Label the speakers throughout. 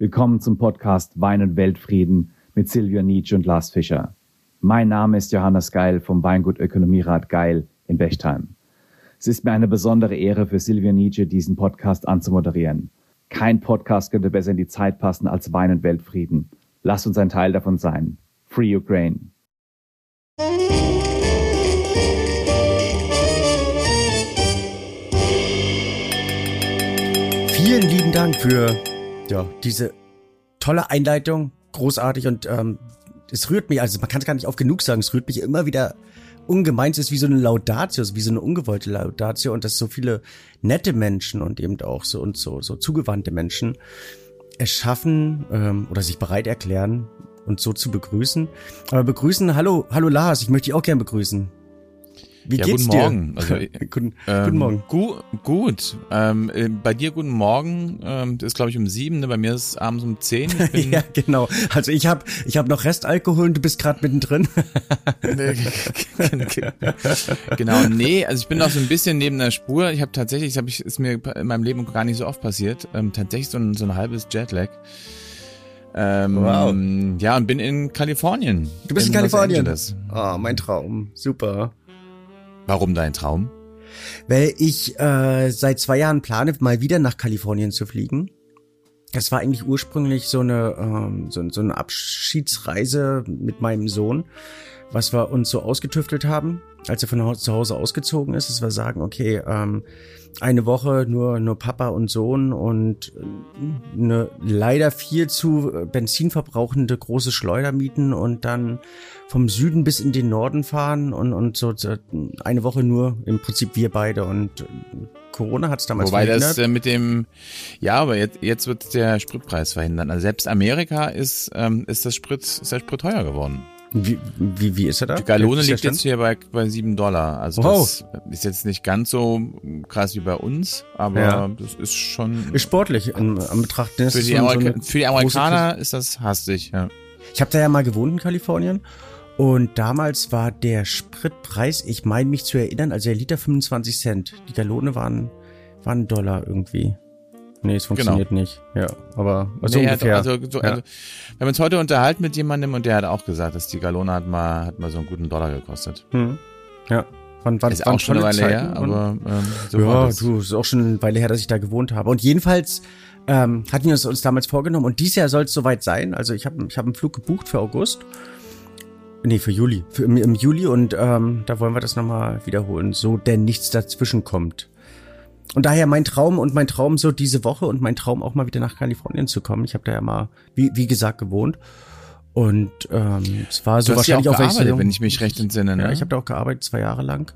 Speaker 1: Willkommen zum Podcast Wein und Weltfrieden mit Silvia Nietzsche und Lars Fischer. Mein Name ist Johannes Geil vom Weingut Ökonomierat Geil in Bechtheim. Es ist mir eine besondere Ehre für Silvia Nietzsche, diesen Podcast anzumoderieren. Kein Podcast könnte besser in die Zeit passen als Wein und Weltfrieden. Lasst uns ein Teil davon sein. Free Ukraine.
Speaker 2: Vielen lieben Dank für ja, diese tolle Einleitung. Großartig und ähm, es rührt mich, also man kann es gar nicht oft genug sagen, es rührt mich immer wieder ungemein. Es ist wie so eine Laudatio, wie so eine ungewollte Laudatio und dass so viele nette Menschen und eben auch so und so, so zugewandte Menschen es schaffen ähm, oder sich bereit erklären, uns so zu begrüßen. Aber begrüßen, hallo, hallo Lars, ich möchte dich auch gern begrüßen.
Speaker 3: Wie ja, geht's guten dir? Morgen. Also, guten, ähm, guten Morgen. Gu gut. Ähm, äh, bei dir guten Morgen. Ähm, das ist glaube ich um sieben. Ne? Bei mir ist es abends um zehn.
Speaker 2: ja, genau. Also ich habe ich hab noch Restalkohol und du bist gerade mittendrin.
Speaker 3: genau. Nee, also ich bin noch so ein bisschen neben der Spur. Ich habe tatsächlich, das hab ich, ist mir in meinem Leben gar nicht so oft passiert. Ähm, tatsächlich so ein, so ein halbes Jetlag. Ähm, wow. Ja, und bin in Kalifornien.
Speaker 2: Du bist in, in Kalifornien. Oh, mein Traum. Super.
Speaker 3: Warum dein Traum?
Speaker 2: Weil ich äh, seit zwei Jahren plane, mal wieder nach Kalifornien zu fliegen. Das war eigentlich ursprünglich so eine, ähm, so, so eine Abschiedsreise mit meinem Sohn, was wir uns so ausgetüftelt haben, als er von zu Hause ausgezogen ist, dass wir sagen, okay, ähm, eine Woche nur, nur Papa und Sohn und äh, eine leider viel zu benzinverbrauchende große Schleuder mieten und dann vom Süden bis in den Norden fahren und, und so eine Woche nur im Prinzip wir beide und äh, Corona hat es damals
Speaker 3: Wobei verhindert. das äh, mit dem, ja, aber jetzt, jetzt wird der Spritpreis verhindert. Also selbst Amerika ist, ähm, ist das Sprit, ist der Sprit teuer geworden.
Speaker 2: Wie, wie, wie ist er da?
Speaker 3: Die Galone liegt jetzt hier bei, bei sieben Dollar. Also wow. das ist jetzt nicht ganz so krass wie bei uns, aber ja. das ist schon.
Speaker 2: Ist sportlich an, an Betracht.
Speaker 3: Für so für die Amerikaner ist das hastig, ja.
Speaker 2: Ich habe da ja mal gewohnt in Kalifornien und damals war der Spritpreis, ich meine mich zu erinnern, also der Liter 25 Cent. Die Gallone waren, waren Dollar irgendwie. Nee, es funktioniert genau. nicht. Ja, aber also nee, ungefähr.
Speaker 3: Also, so, ja. also, wir haben uns heute unterhalten mit jemandem und der hat auch gesagt, dass die Gallone hat mal, hat mal so einen guten Dollar gekostet. Hm.
Speaker 2: Ja.
Speaker 3: Wann, wann, ist auch schon eine Weile her, aber ähm,
Speaker 2: so ja, du, ist auch schon eine Weile her, dass ich da gewohnt habe. Und jedenfalls ähm, hatten wir es uns damals vorgenommen und dieses Jahr soll es soweit sein. Also ich habe ich hab einen Flug gebucht für August Nee, für Juli. Für, im, Im Juli und ähm, da wollen wir das nochmal wiederholen, so denn nichts dazwischen kommt. Und daher mein Traum und mein Traum so diese Woche und mein Traum auch mal wieder nach Kalifornien zu kommen. Ich habe da ja mal, wie, wie gesagt, gewohnt. Und ähm, es war so
Speaker 3: du wahrscheinlich auch, gearbeitet, wenn ich mich recht entsinne.
Speaker 2: Ne? Ja, ich habe da auch gearbeitet, zwei Jahre lang.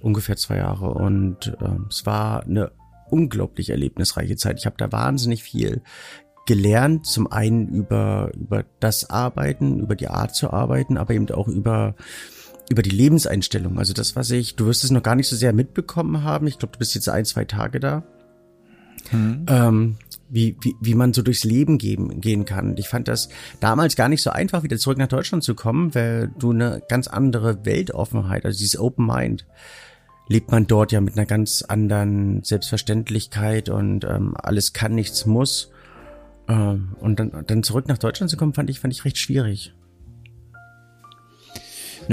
Speaker 2: Ungefähr zwei Jahre. Und ähm, es war eine unglaublich erlebnisreiche Zeit. Ich habe da wahnsinnig viel gelernt, zum einen über, über das Arbeiten, über die Art zu arbeiten, aber eben auch über, über die Lebenseinstellung. Also das, was ich, du wirst es noch gar nicht so sehr mitbekommen haben. Ich glaube, du bist jetzt ein, zwei Tage da. Mhm. Ähm, wie, wie, wie man so durchs Leben gehen, gehen kann. Ich fand das damals gar nicht so einfach, wieder zurück nach Deutschland zu kommen, weil du eine ganz andere Weltoffenheit, also dieses Open Mind, lebt man dort ja mit einer ganz anderen Selbstverständlichkeit und ähm, alles kann, nichts muss. Ähm, und dann, dann zurück nach Deutschland zu kommen, fand ich, fand ich recht schwierig.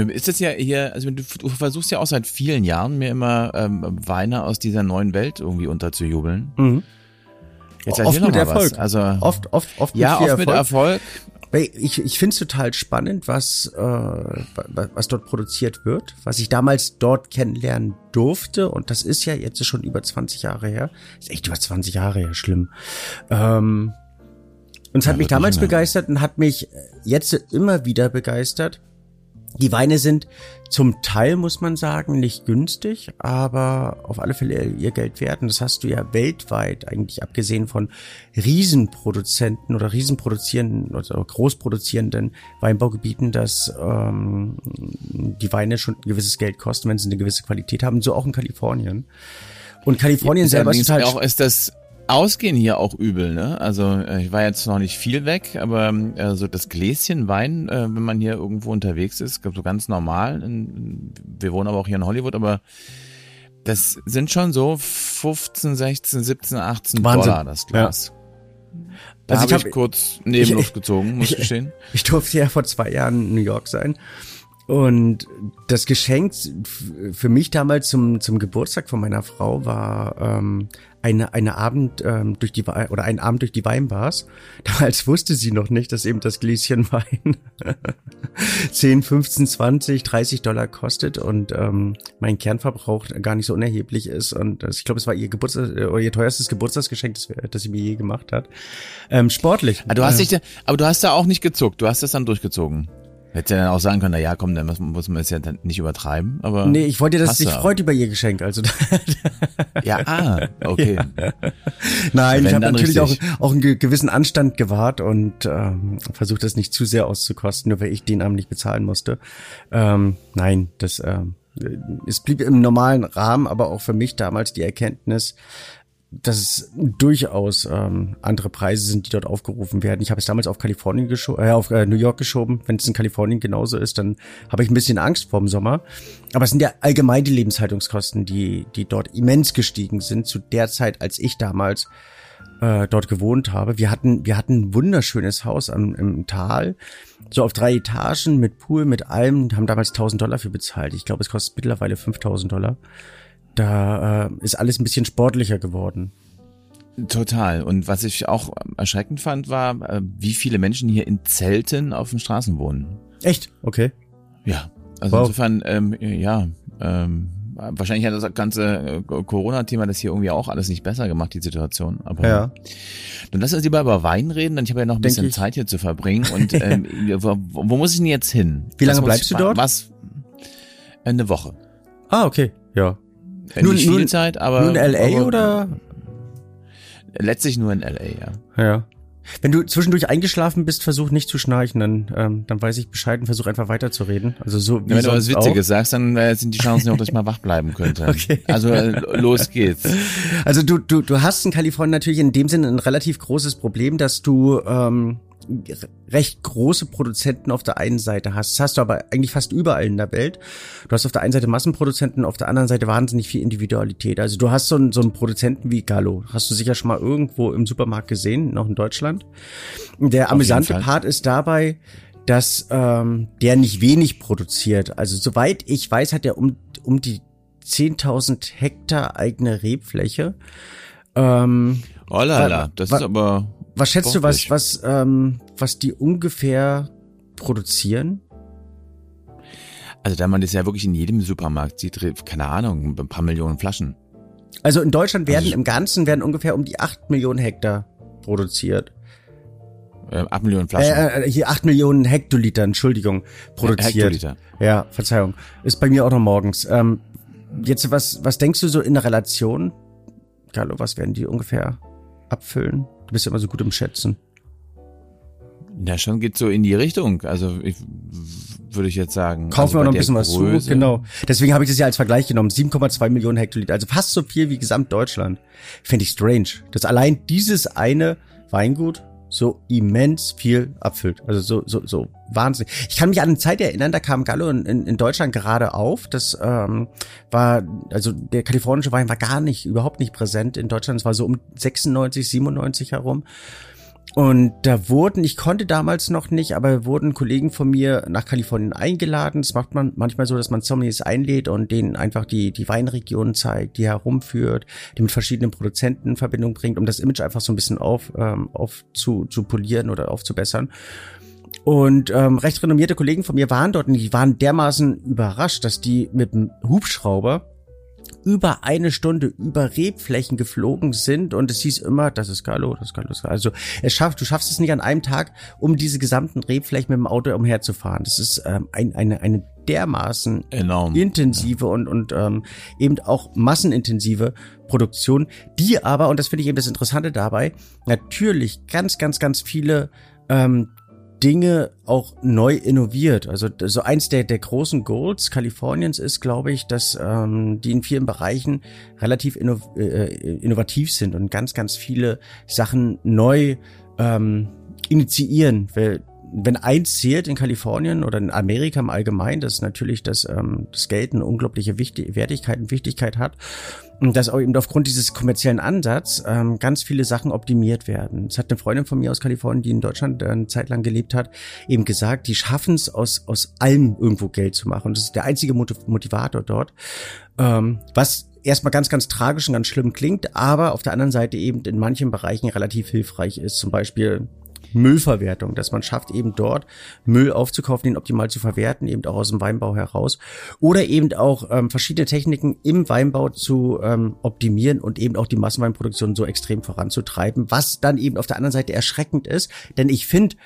Speaker 3: Ist das ja hier, also du, du, versuchst ja auch seit vielen Jahren mir immer ähm, Weine aus dieser neuen Welt irgendwie unterzujubeln. Mhm.
Speaker 2: Jetzt oft mit Erfolg. Was. Also oft, oft, oft
Speaker 3: ja, mit oft Erfolg. mit Erfolg.
Speaker 2: Ich, ich finde es total spannend, was, äh, was dort produziert wird, was ich damals dort kennenlernen durfte. Und das ist ja jetzt schon über 20 Jahre her. Ist echt über 20 Jahre her, schlimm. Ähm, und es hat ja, mich damals begeistert und hat mich jetzt immer wieder begeistert. Die Weine sind zum Teil, muss man sagen, nicht günstig, aber auf alle Fälle ihr Geld wert. Und das hast du ja weltweit, eigentlich abgesehen von Riesenproduzenten oder Riesenproduzierenden oder großproduzierenden Weinbaugebieten, dass ähm, die Weine schon ein gewisses Geld kosten, wenn sie eine gewisse Qualität haben. So auch in Kalifornien. Und Kalifornien ja, selber ist halt
Speaker 3: auch ist das Ausgehen hier auch übel, ne? Also äh, ich war jetzt noch nicht viel weg, aber äh, so das Gläschen Wein, äh, wenn man hier irgendwo unterwegs ist, so ganz normal. In, wir wohnen aber auch hier in Hollywood, aber das sind schon so 15, 16, 17, 18 Wahnsinn. Dollar das Glas. Da also habe ich, hab, ich kurz Nebenluft gezogen, muss ich gestehen.
Speaker 2: Ich durfte ja vor zwei Jahren in New York sein und das Geschenk für mich damals zum, zum Geburtstag von meiner Frau war ähm, eine, eine Abend ähm, durch die oder ein Abend durch die Weinbars. Damals wusste sie noch nicht, dass eben das Gläschen Wein 10, 15, 20, 30 Dollar kostet und ähm, mein Kernverbrauch gar nicht so unerheblich ist. Und ich glaube, es war ihr Geburtstag oder ihr teuerstes Geburtstagsgeschenk, das, das sie mir je gemacht hat. Ähm, sportlich.
Speaker 3: Aber du hast dich, aber du hast da auch nicht gezuckt, du hast das dann durchgezogen. Hätte ja dann auch sagen können, na ja, komm, dann muss, muss man es ja dann nicht übertreiben, aber.
Speaker 2: Nee, ich wollte, dass sie sich freut über ihr Geschenk, also.
Speaker 3: ja, ah, okay.
Speaker 2: Ja. Nein, ich habe natürlich auch, auch einen gewissen Anstand gewahrt und ähm, versucht, das nicht zu sehr auszukosten, nur weil ich den Abend nicht bezahlen musste. Ähm, nein, das, ähm, es blieb im normalen Rahmen, aber auch für mich damals die Erkenntnis, dass es durchaus ähm, andere Preise sind, die dort aufgerufen werden. Ich habe es damals auf Kalifornien geschoben, äh, auf äh, New York geschoben. Wenn es in Kalifornien genauso ist, dann habe ich ein bisschen Angst vorm Sommer. Aber es sind ja allgemein die Lebenshaltungskosten, die die dort immens gestiegen sind zu der Zeit, als ich damals äh, dort gewohnt habe. Wir hatten wir hatten ein wunderschönes Haus am, im Tal, so auf drei Etagen mit Pool, mit allem. Haben damals 1000 Dollar für bezahlt. Ich glaube, es kostet mittlerweile 5000 Dollar da äh, ist alles ein bisschen sportlicher geworden.
Speaker 3: Total. Und was ich auch erschreckend fand, war, äh, wie viele Menschen hier in Zelten auf den Straßen wohnen.
Speaker 2: Echt? Okay.
Speaker 3: Ja. Also wow. insofern, ähm, ja, ähm, wahrscheinlich hat das ganze äh, Corona-Thema das hier irgendwie auch alles nicht besser gemacht, die Situation. Aber
Speaker 2: ja.
Speaker 3: dann lass uns lieber über Wein reden, denn ich habe ja noch ein Denk bisschen ich. Zeit hier zu verbringen. Und ähm, wo, wo, muss ich denn jetzt hin?
Speaker 2: Wie lange bleibst du dort?
Speaker 3: Was? Eine Woche.
Speaker 2: Ah, okay. Ja.
Speaker 3: Nur, nicht viel Zeit, aber.
Speaker 2: Nur in LA aber, oder?
Speaker 3: Letztlich nur in LA, ja.
Speaker 2: Ja. Wenn du zwischendurch eingeschlafen bist, versuch nicht zu schnarchen, dann, ähm, dann weiß ich Bescheid und versuch einfach weiterzureden. Also so
Speaker 3: wie ja, Wenn du was Witziges auch. sagst, dann äh, sind die Chancen auch, dass ich mal wach bleiben könnte. Okay. Also äh, los geht's.
Speaker 2: Also du, du, du hast in Kalifornien natürlich in dem Sinne ein relativ großes Problem, dass du ähm, recht große Produzenten auf der einen Seite hast. Das hast du aber eigentlich fast überall in der Welt. Du hast auf der einen Seite Massenproduzenten, auf der anderen Seite wahnsinnig viel Individualität. Also du hast so einen, so einen Produzenten wie Gallo. Hast du sicher schon mal irgendwo im Supermarkt gesehen, noch in Deutschland. Der amüsante Part ist dabei, dass ähm, der nicht wenig produziert. Also soweit ich weiß, hat er um, um die 10.000 Hektar eigene Rebfläche.
Speaker 3: Ähm, oh la la, das ist aber
Speaker 2: was schätzt du, was, was, ähm, was die ungefähr produzieren?
Speaker 3: Also da man das ja wirklich in jedem Supermarkt sieht, keine Ahnung, ein paar Millionen Flaschen.
Speaker 2: Also in Deutschland werden also, im Ganzen werden ungefähr um die acht Millionen Hektar produziert.
Speaker 3: Äh, 8 Millionen Flaschen.
Speaker 2: Äh, äh, hier acht Millionen Hektoliter, Entschuldigung, produziert. Hektoliter. Ja, Verzeihung. Ist bei mir auch noch morgens. Ähm, jetzt, was, was denkst du so in der Relation? Carlo, was werden die ungefähr abfüllen? Du bist ja immer so gut im Schätzen.
Speaker 3: Ja, schon geht so in die Richtung. Also ich, würde ich jetzt sagen.
Speaker 2: Kaufen
Speaker 3: also
Speaker 2: wir noch ein bisschen Größe. was zu. Genau. Deswegen habe ich das ja als Vergleich genommen. 7,2 Millionen Hektoliter. Also fast so viel wie Gesamtdeutschland. Finde ich strange. Dass allein dieses eine Weingut so immens viel abfüllt. Also so, so, so wahnsinnig. Ich kann mich an eine Zeit erinnern, da kam Gallo in, in, in Deutschland gerade auf. Das ähm, war, also der kalifornische Wein war gar nicht, überhaupt nicht präsent in Deutschland. Es war so um 96, 97 herum. Und da wurden, ich konnte damals noch nicht, aber wurden Kollegen von mir nach Kalifornien eingeladen. Das macht man manchmal so, dass man Sommeliers einlädt und denen einfach die, die Weinregionen zeigt, die herumführt, die mit verschiedenen Produzenten in Verbindung bringt, um das Image einfach so ein bisschen auf, ähm, auf zu, zu polieren oder aufzubessern. Und ähm, recht renommierte Kollegen von mir waren dort und die waren dermaßen überrascht, dass die mit dem Hubschrauber über eine Stunde über Rebflächen geflogen sind und es hieß immer, das ist Carlo, das ist Carlo. Also es schafft, du schaffst es nicht an einem Tag, um diese gesamten Rebflächen mit dem Auto umherzufahren. Das ist ähm, ein, eine, eine dermaßen
Speaker 3: Enorm.
Speaker 2: intensive ja. und, und ähm, eben auch massenintensive Produktion, die aber, und das finde ich eben das Interessante dabei, natürlich ganz, ganz, ganz viele ähm, Dinge auch neu innoviert. Also so eins der, der großen Goals Kaliforniens ist, glaube ich, dass ähm, die in vielen Bereichen relativ inno, äh, innovativ sind und ganz, ganz viele Sachen neu ähm, initiieren. Weil wenn eins zählt in Kalifornien oder in Amerika im Allgemeinen, dass natürlich das, ähm, das Geld eine unglaubliche Wichtig Wertigkeit und Wichtigkeit hat und dass auch eben aufgrund dieses kommerziellen Ansatz ähm, ganz viele Sachen optimiert werden. Es hat eine Freundin von mir aus Kalifornien, die in Deutschland äh, eine Zeit lang gelebt hat, eben gesagt, die schaffen es aus, aus allem irgendwo Geld zu machen. Und das ist der einzige Motivator dort. Ähm, was erstmal ganz, ganz tragisch und ganz schlimm klingt, aber auf der anderen Seite eben in manchen Bereichen relativ hilfreich ist. Zum Beispiel Müllverwertung, dass man schafft, eben dort Müll aufzukaufen, den optimal zu verwerten, eben auch aus dem Weinbau heraus. Oder eben auch ähm, verschiedene Techniken im Weinbau zu ähm, optimieren und eben auch die Massenweinproduktion so extrem voranzutreiben, was dann eben auf der anderen Seite erschreckend ist. Denn ich finde,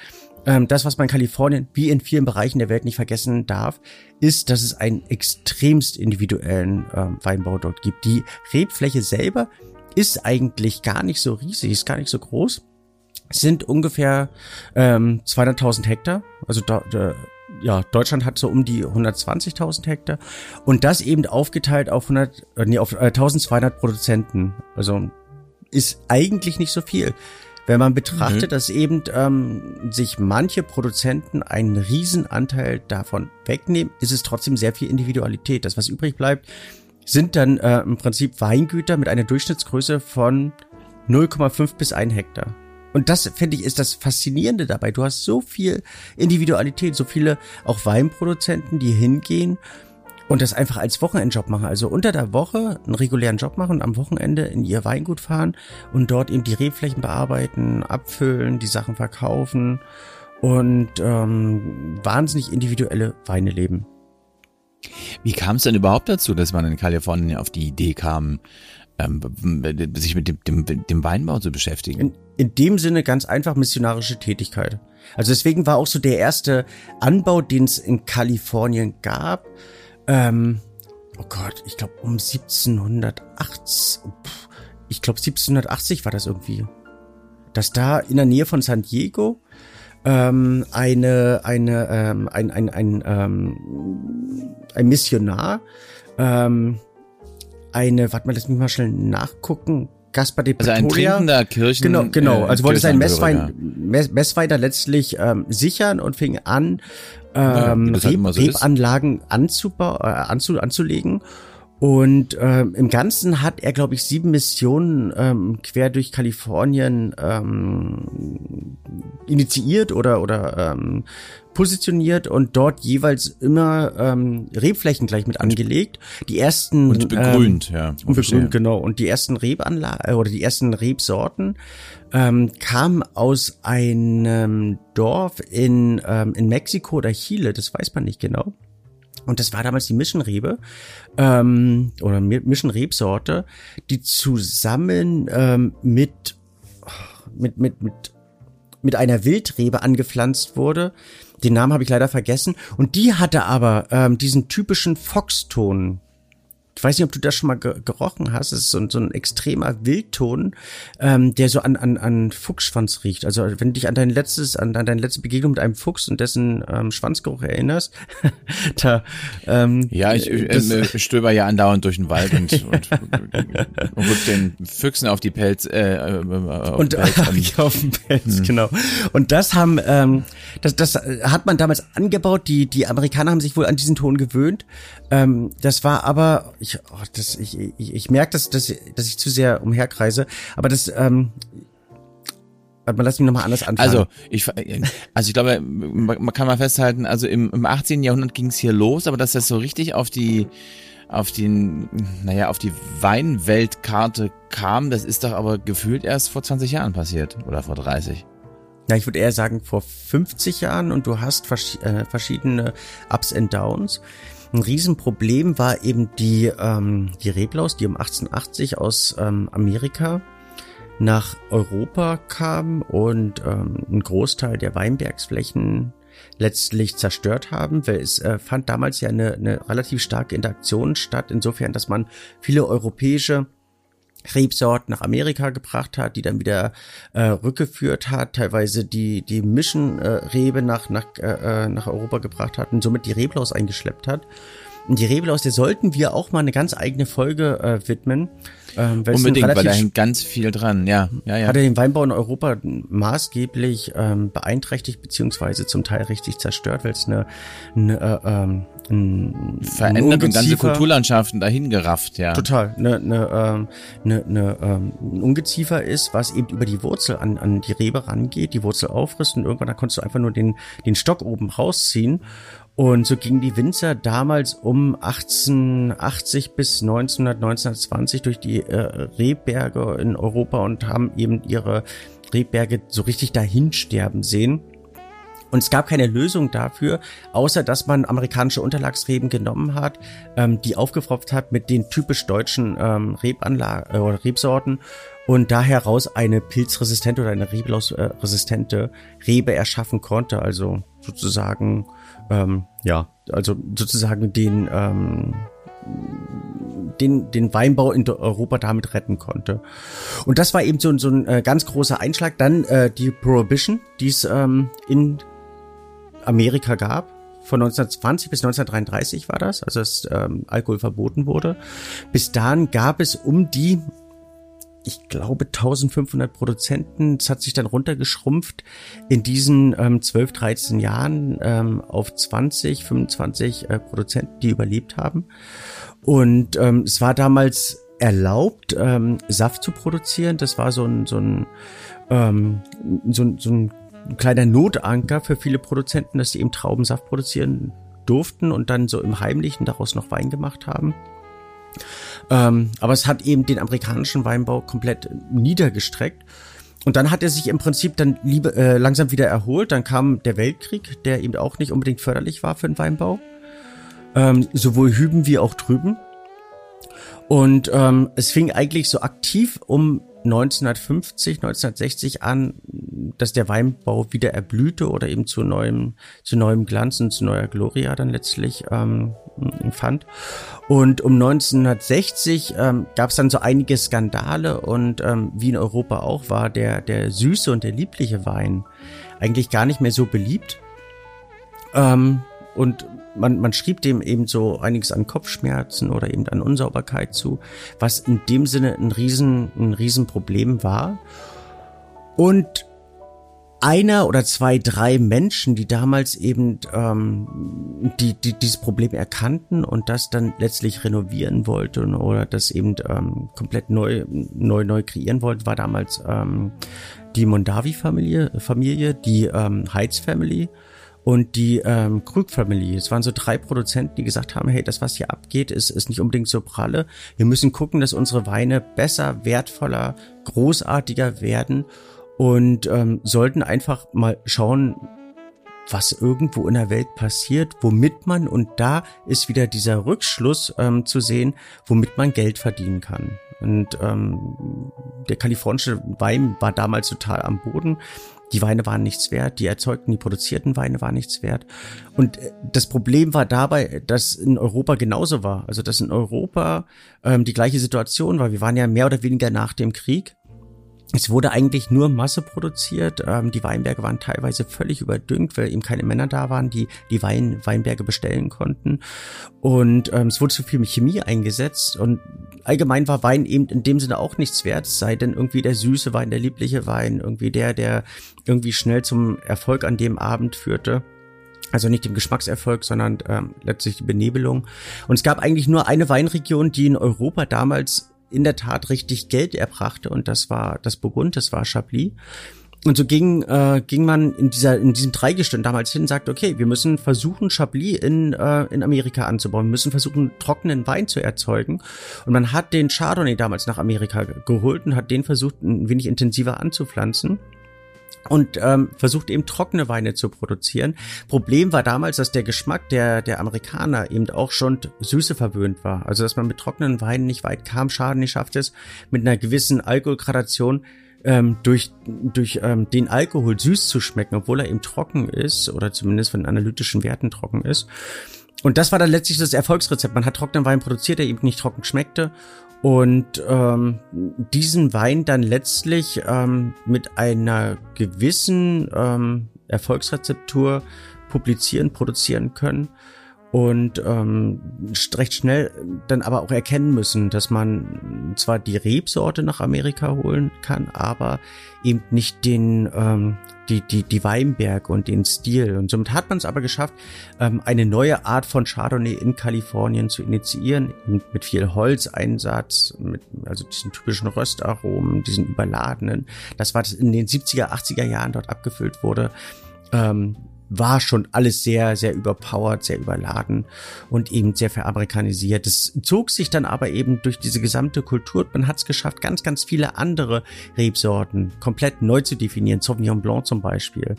Speaker 2: ähm, das, was man in Kalifornien wie in vielen Bereichen der Welt nicht vergessen darf, ist, dass es einen extremst individuellen ähm, Weinbau dort gibt. Die Rebfläche selber ist eigentlich gar nicht so riesig, ist gar nicht so groß. Sind ungefähr ähm, 200.000 Hektar. Also da, da, ja, Deutschland hat so um die 120.000 Hektar und das eben aufgeteilt auf 100, äh, nee, auf äh, 1200 Produzenten. Also ist eigentlich nicht so viel. Wenn man betrachtet, mhm. dass eben ähm, sich manche Produzenten einen Riesenanteil davon wegnehmen, ist es trotzdem sehr viel Individualität. Das, was übrig bleibt, sind dann äh, im Prinzip Weingüter mit einer Durchschnittsgröße von 0,5 bis 1 Hektar. Und das, finde ich, ist das Faszinierende dabei. Du hast so viel Individualität, so viele auch Weinproduzenten, die hingehen und das einfach als Wochenendjob machen. Also unter der Woche einen regulären Job machen und am Wochenende in ihr Weingut fahren und dort eben die Rebflächen bearbeiten, abfüllen, die Sachen verkaufen und ähm, wahnsinnig individuelle Weine leben.
Speaker 3: Wie kam es denn überhaupt dazu, dass man in Kalifornien auf die Idee kam, ähm, sich mit dem, dem, dem Weinbau zu beschäftigen?
Speaker 2: In, in dem Sinne ganz einfach missionarische Tätigkeit. Also deswegen war auch so der erste Anbau, den es in Kalifornien gab, ähm, oh Gott, ich glaube um 1780, ich glaube 1780 war das irgendwie. Dass da in der Nähe von San Diego ähm, eine, eine, ähm, ein, ein, ein, ähm, ein Missionar, ähm, eine, warte mal, lass mich mal schnell nachgucken, Gaspar de Pretoria.
Speaker 3: Also ein trinkender Kirchen.
Speaker 2: Genau, genau. Also wollte sein Messwein, Messwein da letztlich ähm, sichern und fing an, ähm, ja, Reb, so Rebanlagen anzubau, äh, anzu, anzulegen. Und ähm, im Ganzen hat er, glaube ich, sieben Missionen ähm, quer durch Kalifornien ähm, initiiert oder oder ähm, positioniert und dort jeweils immer ähm, Rebflächen gleich mit angelegt. Die ersten
Speaker 3: und begrünt,
Speaker 2: ähm,
Speaker 3: ja.
Speaker 2: Und begrünt, genau. Und die ersten Rebanlagen äh, oder die ersten Rebsorten ähm, kamen aus einem Dorf in ähm, in Mexiko oder Chile, das weiß man nicht genau. Und das war damals die Mischenrebe ähm, oder Mischenrebsorte, die zusammen ähm, mit mit mit mit mit einer Wildrebe angepflanzt wurde, den Namen habe ich leider vergessen. Und die hatte aber ähm, diesen typischen Foxton ich weiß nicht, ob du das schon mal ge gerochen hast. Es ist so, so ein extremer Wildton, ähm, der so an, an, an Fuchsschwanz riecht. Also wenn du dich an dein letztes, an, an deine letzte Begegnung mit einem Fuchs und dessen ähm, Schwanzgeruch erinnerst, da ähm,
Speaker 3: Ja, ich, ich, das, äh, stöber ja andauernd durch den Wald und, und, und rück den Füchsen auf die Pelz, äh, äh
Speaker 2: auf und Pelz an. auf den Pelz, hm. genau. Und das haben, ähm, das, das hat man damals angebaut. Die, die Amerikaner haben sich wohl an diesen Ton gewöhnt. Ähm, das war aber ich, oh, das, ich, ich, ich merke, dass, dass, dass ich zu sehr umherkreise, aber das, ähm, man lass mich nochmal anders anfangen.
Speaker 3: Also ich, also ich glaube, man kann mal festhalten, also im, im 18. Jahrhundert ging es hier los, aber dass das so richtig auf die, auf den, naja, auf die Weinweltkarte kam, das ist doch aber gefühlt erst vor 20 Jahren passiert oder vor 30.
Speaker 2: Ja, ich würde eher sagen vor 50 Jahren und du hast vers äh, verschiedene Ups and Downs. Ein Riesenproblem war eben die, ähm, die Reblaus, die um 1880 aus ähm, Amerika nach Europa kam und ähm, einen Großteil der Weinbergsflächen letztlich zerstört haben, weil es äh, fand damals ja eine, eine relativ starke Interaktion statt, insofern, dass man viele europäische Rebsorten nach Amerika gebracht hat, die dann wieder äh, rückgeführt hat, teilweise die die Mischenrebe äh, nach nach äh, nach Europa gebracht hat und somit die Reblaus eingeschleppt hat. Und die Reblaus, der sollten wir auch mal eine ganz eigene Folge äh, widmen.
Speaker 3: Ähm, Unbedingt, weil da hängt ganz viel dran, ja. ja, ja.
Speaker 2: Hat er den Weinbau in Europa maßgeblich ähm, beeinträchtigt, beziehungsweise zum Teil richtig zerstört, weil es eine, eine äh, ähm,
Speaker 3: ein, verändert und ganze Kulturlandschaften dahin gerafft, ja.
Speaker 2: Total. Eine, eine, ähm, eine, eine, ähm, ein Ungeziefer ist, was eben über die Wurzel an, an die Rebe rangeht, die Wurzel auffrisst und irgendwann da konntest du einfach nur den, den Stock oben rausziehen. Und so gingen die Winzer damals um 1880 bis 1900, 1920 durch die äh, Rehberge in Europa und haben eben ihre Rehberge so richtig dahin sterben sehen. Und es gab keine Lösung dafür, außer dass man amerikanische Unterlagsreben genommen hat, ähm, die aufgefropft hat mit den typisch deutschen ähm, Rebanlagen äh, oder Rebsorten und da heraus eine pilzresistente oder eine reblausresistente Rebe erschaffen konnte. Also sozusagen, ähm, ja, also sozusagen den, ähm, den, den Weinbau in Europa damit retten konnte. Und das war eben so, so ein äh, ganz großer Einschlag. Dann äh, die Prohibition, die es ähm, in Amerika gab. Von 1920 bis 1933 war das, also dass ähm, Alkohol verboten wurde. Bis dahin gab es um die, ich glaube, 1500 Produzenten. Es hat sich dann runtergeschrumpft in diesen ähm, 12, 13 Jahren ähm, auf 20, 25 äh, Produzenten, die überlebt haben. Und ähm, es war damals erlaubt, ähm, Saft zu produzieren. Das war so ein, so ein, ähm, so, so ein ein kleiner Notanker für viele Produzenten, dass sie eben Traubensaft produzieren durften und dann so im Heimlichen daraus noch Wein gemacht haben. Ähm, aber es hat eben den amerikanischen Weinbau komplett niedergestreckt. Und dann hat er sich im Prinzip dann liebe, äh, langsam wieder erholt. Dann kam der Weltkrieg, der eben auch nicht unbedingt förderlich war für den Weinbau. Ähm, sowohl hüben wie auch drüben. Und ähm, es fing eigentlich so aktiv um 1950, 1960 an, dass der Weinbau wieder erblühte oder eben zu neuem, zu neuem Glanz und zu neuer Gloria dann letztlich ähm, fand. Und um 1960 ähm, gab es dann so einige Skandale und ähm, wie in Europa auch war der, der süße und der liebliche Wein eigentlich gar nicht mehr so beliebt. Ähm, und man, man schrieb dem eben so einiges an Kopfschmerzen oder eben an Unsauberkeit zu, was in dem Sinne ein riesen, ein Riesenproblem war. Und einer oder zwei, drei Menschen, die damals eben ähm, die, die dieses Problem erkannten und das dann letztlich renovieren wollten oder das eben ähm, komplett neu, neu, neu kreieren wollten, war damals ähm, die Mondavi-Familie, Familie, die ähm, Heights Family und die ähm, Krug Family. Es waren so drei Produzenten, die gesagt haben, hey, das, was hier abgeht, ist, ist nicht unbedingt so pralle. Wir müssen gucken, dass unsere Weine besser, wertvoller, großartiger werden und ähm, sollten einfach mal schauen, was irgendwo in der Welt passiert, womit man, und da ist wieder dieser Rückschluss ähm, zu sehen, womit man Geld verdienen kann. Und ähm, der kalifornische Wein war damals total am Boden. Die Weine waren nichts wert, die erzeugten, die produzierten Weine waren nichts wert. Und äh, das Problem war dabei, dass in Europa genauso war. Also dass in Europa ähm, die gleiche Situation war. Wir waren ja mehr oder weniger nach dem Krieg es wurde eigentlich nur Masse produziert. Ähm, die Weinberge waren teilweise völlig überdüngt, weil eben keine Männer da waren, die die Wein, Weinberge bestellen konnten. Und ähm, es wurde zu viel Chemie eingesetzt. Und allgemein war Wein eben in dem Sinne auch nichts wert, sei denn irgendwie der süße Wein, der liebliche Wein, irgendwie der, der irgendwie schnell zum Erfolg an dem Abend führte. Also nicht dem Geschmackserfolg, sondern ähm, letztlich die Benebelung. Und es gab eigentlich nur eine Weinregion, die in Europa damals in der Tat richtig Geld erbrachte und das war das Burgund, das war Chablis. Und so ging, äh, ging man in dieser in diesem Dreigestirn damals hin, sagt, okay, wir müssen versuchen, Chablis in, äh, in Amerika anzubauen, wir müssen versuchen, trockenen Wein zu erzeugen. Und man hat den Chardonnay damals nach Amerika geholt und hat den versucht, ein wenig intensiver anzupflanzen und ähm, versucht eben trockene Weine zu produzieren. Problem war damals, dass der Geschmack der, der Amerikaner eben auch schon Süße verwöhnt war. Also dass man mit trockenen Weinen nicht weit kam. Schaden nicht schafft es, mit einer gewissen Alkoholgradation ähm, durch, durch ähm, den Alkohol süß zu schmecken, obwohl er eben trocken ist oder zumindest von analytischen Werten trocken ist. Und das war dann letztlich das Erfolgsrezept. Man hat trockenen Wein produziert, der eben nicht trocken schmeckte und ähm, diesen Wein dann letztlich ähm, mit einer gewissen ähm, Erfolgsrezeptur publizieren, produzieren können und ähm, recht schnell dann aber auch erkennen müssen, dass man zwar die Rebsorte nach Amerika holen kann, aber eben nicht den ähm, die die die Weinberg und den Stil und somit hat man es aber geschafft, ähm, eine neue Art von Chardonnay in Kalifornien zu initiieren mit viel Holzeinsatz, mit also diesen typischen Röstaromen, diesen überladenen. Das war das in den 70er 80er Jahren dort abgefüllt wurde. Ähm, war schon alles sehr, sehr überpowered, sehr überladen und eben sehr veramerikanisiert. Das zog sich dann aber eben durch diese gesamte Kultur. Man hat es geschafft, ganz, ganz viele andere Rebsorten komplett neu zu definieren. Sauvignon Blanc zum Beispiel,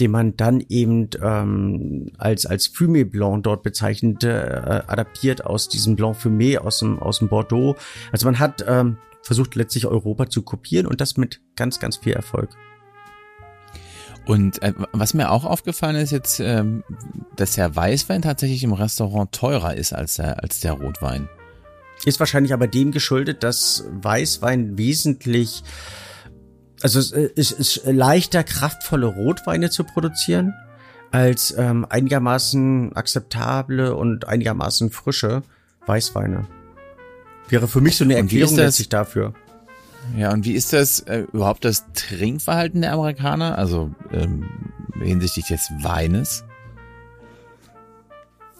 Speaker 2: den man dann eben ähm, als, als Fumé Blanc dort bezeichnet, äh, adaptiert aus diesem Blanc Fumé aus dem, aus dem Bordeaux. Also man hat ähm, versucht letztlich Europa zu kopieren und das mit ganz, ganz viel Erfolg.
Speaker 3: Und äh, was mir auch aufgefallen ist jetzt, ähm, dass der Weißwein tatsächlich im Restaurant teurer ist als der, als der Rotwein.
Speaker 2: Ist wahrscheinlich aber dem geschuldet, dass Weißwein wesentlich, also es ist, ist leichter, kraftvolle Rotweine zu produzieren als ähm, einigermaßen akzeptable und einigermaßen frische Weißweine. Wäre für mich so eine Erklärung letztlich dafür.
Speaker 3: Ja, und wie ist das äh, überhaupt das Trinkverhalten der Amerikaner? Also ähm, hinsichtlich des Weines?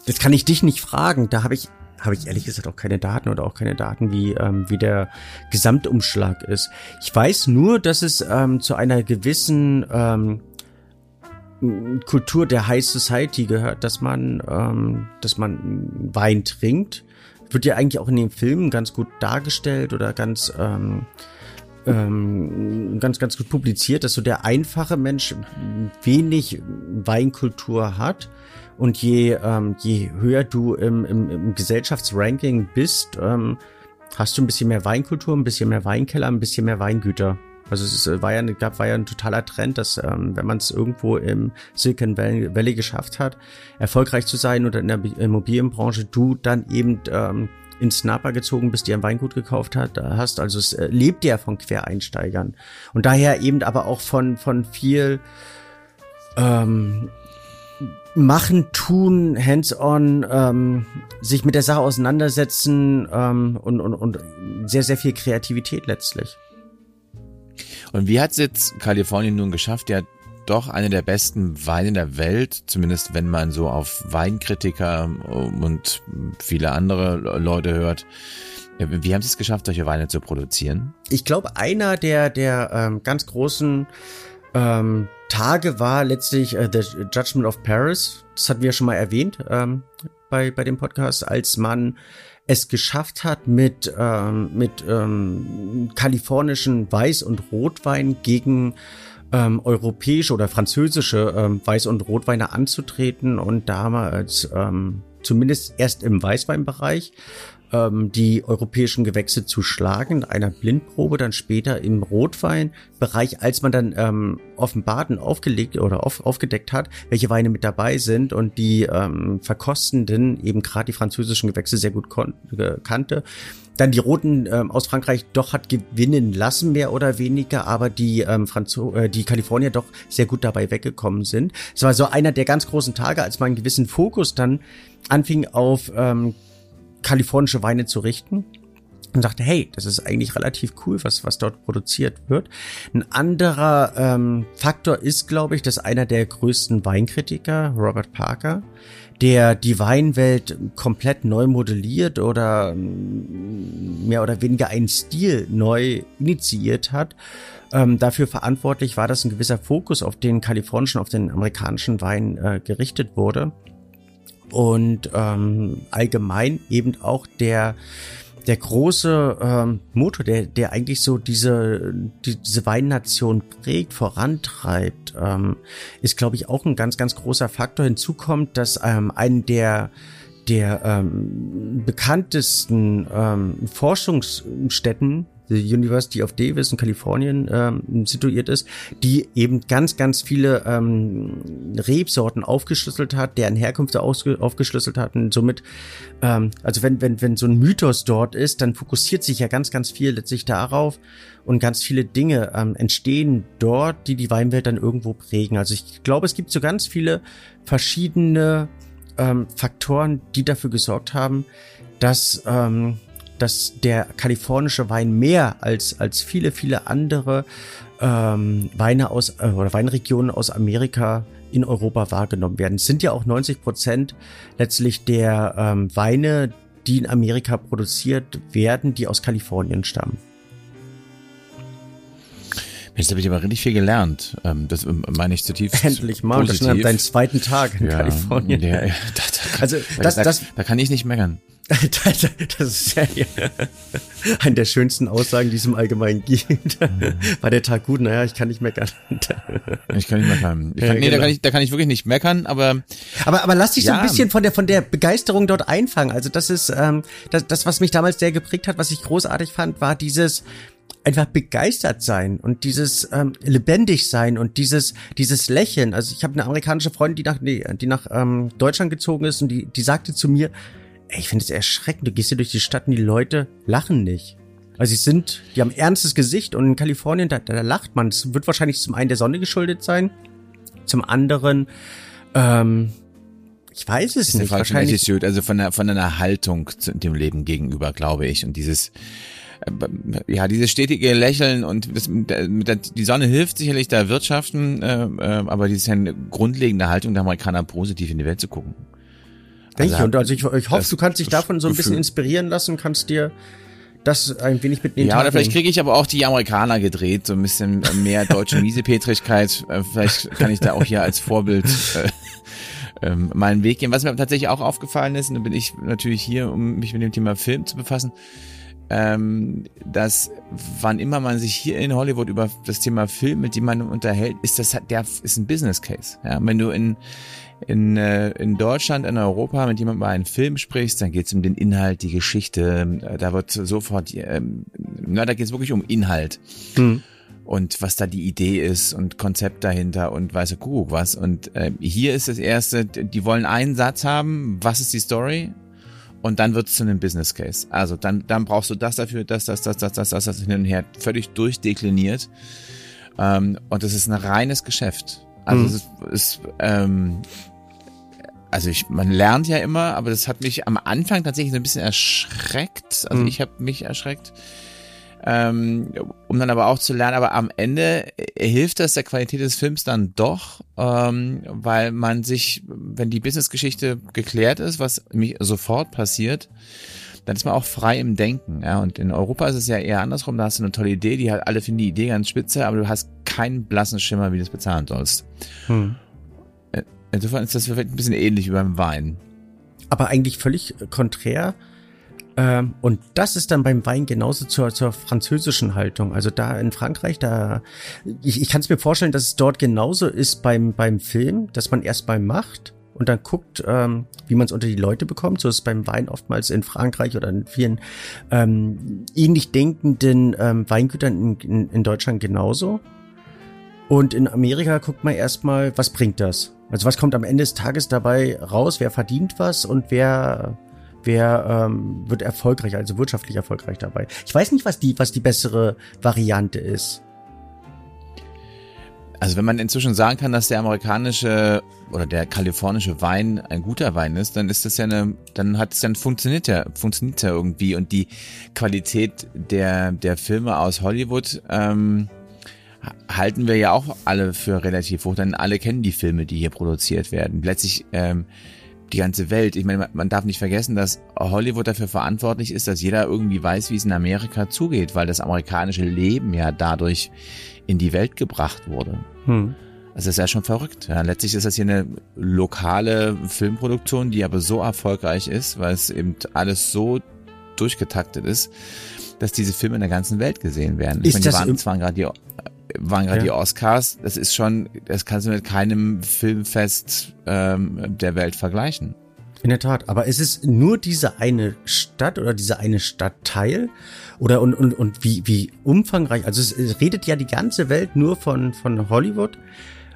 Speaker 2: Das kann ich dich nicht fragen. Da habe ich habe ich ehrlich gesagt auch keine Daten oder auch keine Daten, wie, ähm, wie der Gesamtumschlag ist. Ich weiß nur, dass es ähm, zu einer gewissen ähm, Kultur der High Society gehört, dass man, ähm, dass man Wein trinkt. Wird ja eigentlich auch in den Filmen ganz gut dargestellt oder ganz ähm, ähm, ganz, ganz gut publiziert, dass so der einfache Mensch wenig Weinkultur hat. Und je, ähm, je höher du im, im, im Gesellschaftsranking bist, ähm, hast du ein bisschen mehr Weinkultur, ein bisschen mehr Weinkeller, ein bisschen mehr Weingüter. Also es ist, war ja, gab, war ja ein totaler Trend, dass ähm, wenn man es irgendwo im Silicon Valley geschafft hat, erfolgreich zu sein oder in der Immobilienbranche, du dann eben ähm, ins Napa gezogen bist, dir ein Weingut gekauft hat, hast. Also es äh, lebt ja von Quereinsteigern. Und daher eben aber auch von, von viel ähm, machen, tun, hands-on, ähm, sich mit der Sache auseinandersetzen ähm, und, und, und sehr, sehr viel Kreativität letztlich.
Speaker 3: Und wie hat es jetzt Kalifornien nun geschafft, ja doch eine der besten Weine der Welt, zumindest wenn man so auf Weinkritiker und viele andere Leute hört. Wie haben Sie es geschafft, solche Weine zu produzieren?
Speaker 2: Ich glaube, einer der, der ähm, ganz großen ähm, Tage war letztlich äh, The Judgment of Paris. Das hatten wir ja schon mal erwähnt ähm, bei, bei dem Podcast, als man es geschafft hat, mit, ähm, mit ähm, kalifornischen Weiß- und Rotwein gegen ähm, europäische oder französische ähm, Weiß- und Rotweine anzutreten und damals ähm, zumindest erst im Weißweinbereich ähm, die europäischen Gewächse zu schlagen, einer Blindprobe, dann später im Rotweinbereich, als man dann ähm, offenbart und aufgelegt oder auf, aufgedeckt hat, welche Weine mit dabei sind und die ähm, Verkostenden eben gerade die französischen Gewächse sehr gut kannte, dann die Roten ähm, aus Frankreich doch hat gewinnen lassen, mehr oder weniger, aber die ähm, Franzo äh, die Kalifornier doch sehr gut dabei weggekommen sind. Es war so einer der ganz großen Tage, als man einen gewissen Fokus dann anfing auf ähm, kalifornische Weine zu richten und sagte, hey, das ist eigentlich relativ cool, was, was dort produziert wird. Ein anderer ähm, Faktor ist, glaube ich, dass einer der größten Weinkritiker, Robert Parker, der die Weinwelt komplett neu modelliert oder ähm, mehr oder weniger einen Stil neu initiiert hat. Ähm, dafür verantwortlich war, dass ein gewisser Fokus auf den kalifornischen, auf den amerikanischen Wein äh, gerichtet wurde. Und ähm, allgemein eben auch der der große ähm, Motor, der, der eigentlich so diese, die, diese Weinnation prägt, vorantreibt, ähm, ist, glaube ich, auch ein ganz, ganz großer Faktor. Hinzu kommt, dass ähm, einen der der ähm, bekanntesten ähm, Forschungsstätten die University of Davis in Kalifornien ähm, situiert ist, die eben ganz, ganz viele ähm, Rebsorten aufgeschlüsselt hat, deren Herkünfte aufgeschlüsselt hat und somit, ähm, also wenn, wenn, wenn so ein Mythos dort ist, dann fokussiert sich ja ganz, ganz viel letztlich darauf und ganz viele Dinge ähm, entstehen dort, die die Weinwelt dann irgendwo prägen. Also ich glaube, es gibt so ganz viele verschiedene ähm, Faktoren, die dafür gesorgt haben, dass, ähm, dass der kalifornische Wein mehr als, als viele, viele andere ähm, Weine aus äh, oder Weinregionen aus Amerika in Europa wahrgenommen werden. Es sind ja auch 90 Prozent letztlich der ähm, Weine, die in Amerika produziert werden, die aus Kalifornien stammen.
Speaker 3: Da habe ich aber richtig viel gelernt. Ähm, das ähm, meine ich zutiefst.
Speaker 2: Endlich mal, positiv. das ist dein zweiten Tag in ja, Kalifornien. Ja, ja,
Speaker 3: da, da, also das, da, das, da kann ich nicht meckern.
Speaker 2: das ist ja eine der schönsten Aussagen, die es im Allgemeinen gibt. War der Tag gut? Naja, ich kann nicht meckern.
Speaker 3: ich kann nicht meckern. Ich kann, ja, nee, genau. da, kann ich, da kann ich wirklich nicht meckern, aber.
Speaker 2: Aber, aber lass dich ja. so ein bisschen von der, von der Begeisterung dort einfangen. Also das ist, ähm, das, das, was mich damals sehr geprägt hat, was ich großartig fand, war dieses, einfach begeistert sein und dieses ähm, lebendig sein und dieses dieses Lächeln. Also ich habe eine amerikanische Freundin, die nach nee, die nach ähm, Deutschland gezogen ist und die die sagte zu mir, ey, ich finde es erschreckend. Du gehst hier durch die Stadt und die Leute lachen nicht. Also sie sind, die haben ernstes Gesicht und in Kalifornien da, da lacht man. Das wird wahrscheinlich zum einen der Sonne geschuldet sein, zum anderen ähm, ich weiß es ist nicht.
Speaker 3: Wahrscheinlich Attitude, also von der, von einer Haltung zu dem Leben gegenüber, glaube ich. Und dieses, ja, dieses stetige Lächeln und das, die Sonne hilft sicherlich da Wirtschaften, äh, äh, aber dieses ist ja eine grundlegende Haltung der Amerikaner, positiv in die Welt zu gucken.
Speaker 2: Denke also, ich. Und also ich, ich hoffe, du kannst dich davon so ein bisschen inspirieren lassen, kannst dir das ein wenig mit
Speaker 3: den Ja, oder vielleicht kriege ich aber auch die Amerikaner gedreht, so ein bisschen mehr deutsche Miesepetrigkeit. Äh, vielleicht kann ich da auch hier als Vorbild äh, ähm, meinen Weg gehen. Was mir tatsächlich auch aufgefallen ist, und da bin ich natürlich hier, um mich mit dem Thema Film zu befassen, ähm, dass wann immer man sich hier in Hollywood über das Thema Film mit jemandem unterhält, ist das der ist ein Business Case. Ja, wenn du in in, äh, in Deutschland, in Europa mit jemandem über einen Film sprichst, dann geht es um den Inhalt, die Geschichte. Äh, da wird sofort, ähm, na, da geht es wirklich um Inhalt. Hm. Und was da die Idee ist und Konzept dahinter und weiß Kuckuck was. Und äh, hier ist das erste, die wollen einen Satz haben, was ist die Story? Und dann wird es zu einem Business Case. Also dann, dann brauchst du das dafür, das, das, das, das, das, das, das hin und her, völlig durchdekliniert. Ähm, und das ist ein reines Geschäft. Also mhm. es ist, ist ähm, also ich, man lernt ja immer, aber das hat mich am Anfang tatsächlich so ein bisschen erschreckt. Also mhm. ich habe mich erschreckt, ähm, um dann aber auch zu lernen. Aber am Ende hilft das der Qualität des Films dann doch, ähm, weil man sich, wenn die Businessgeschichte geklärt ist, was mich sofort passiert, dann ist man auch frei im Denken. Ja? Und in Europa ist es ja eher andersrum. Da hast du eine tolle Idee, die hat alle finden die Idee ganz spitze, aber du hast keinen blassen Schimmer, wie du es bezahlen sollst. Hm. Insofern ist das vielleicht ein bisschen ähnlich wie beim Wein.
Speaker 2: Aber eigentlich völlig konträr. Ähm, und das ist dann beim Wein genauso zur, zur französischen Haltung. Also da in Frankreich, da ich, ich kann es mir vorstellen, dass es dort genauso ist beim, beim Film, dass man erst mal macht und dann guckt, ähm, wie man es unter die Leute bekommt. So ist es beim Wein oftmals in Frankreich oder in vielen ähm, ähnlich denkenden ähm, Weingütern in, in, in Deutschland genauso. Und in Amerika guckt man erstmal, was bringt das? Also was kommt am Ende des Tages dabei raus? Wer verdient was und wer wer ähm, wird erfolgreich, also wirtschaftlich erfolgreich dabei? Ich weiß nicht, was die was die bessere Variante ist.
Speaker 3: Also wenn man inzwischen sagen kann, dass der amerikanische oder der kalifornische Wein ein guter Wein ist, dann ist das ja eine, dann hat es dann funktioniert ja, funktioniert ja irgendwie und die Qualität der der Filme aus Hollywood ähm, halten wir ja auch alle für relativ hoch, denn alle kennen die Filme, die hier produziert werden. Letztlich ähm, die ganze Welt. Ich meine, man darf nicht vergessen, dass Hollywood dafür verantwortlich ist, dass jeder irgendwie weiß, wie es in Amerika zugeht, weil das amerikanische Leben ja dadurch in die Welt gebracht wurde. Hm. Also das ist ja schon verrückt. Ja, letztlich ist das hier eine lokale Filmproduktion, die aber so erfolgreich ist, weil es eben alles so durchgetaktet ist, dass diese Filme in der ganzen Welt gesehen werden. Ich ist meine, die waren zwar gerade die waren gerade ja. die Oscars. Das ist schon, das kannst du mit keinem Filmfest ähm, der Welt vergleichen.
Speaker 2: In der Tat. Aber ist es nur diese eine Stadt oder diese eine Stadtteil? Oder und, und, und wie, wie umfangreich? Also es, redet ja die ganze Welt nur von, von Hollywood.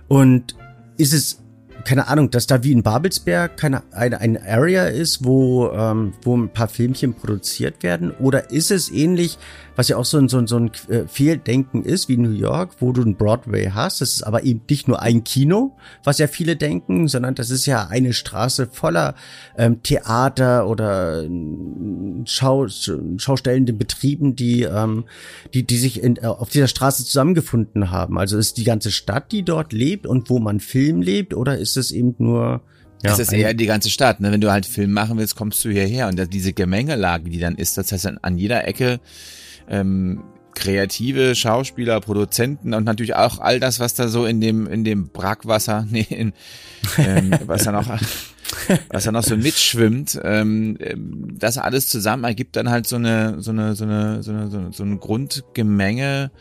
Speaker 2: Und ist es keine Ahnung, dass da wie in Babelsberg keine, eine, eine Area ist, wo, ähm, wo ein paar Filmchen produziert werden? Oder ist es ähnlich, was ja auch so ein, so ein, so ein äh, Fehldenken ist, wie New York, wo du ein Broadway hast? Das ist aber eben nicht nur ein Kino, was ja viele denken, sondern das ist ja eine Straße voller ähm, Theater oder ähm, Schau, schaustellenden Betrieben, die, ähm, die, die sich in, äh, auf dieser Straße zusammengefunden haben. Also ist die ganze Stadt, die dort lebt und wo man Film lebt, oder ist es eben nur
Speaker 3: ja, das ist eher die ganze Stadt. Ne? Wenn du halt Film machen willst, kommst du hierher. Und diese Gemengelage, die dann ist, das heißt, an jeder Ecke ähm, kreative Schauspieler, Produzenten und natürlich auch all das, was da so in dem in dem Brackwasser, nee, in, ähm, was da noch was da noch so mitschwimmt, ähm, das alles zusammen ergibt dann halt so eine so eine so eine so eine so, eine, so ein Grundgemenge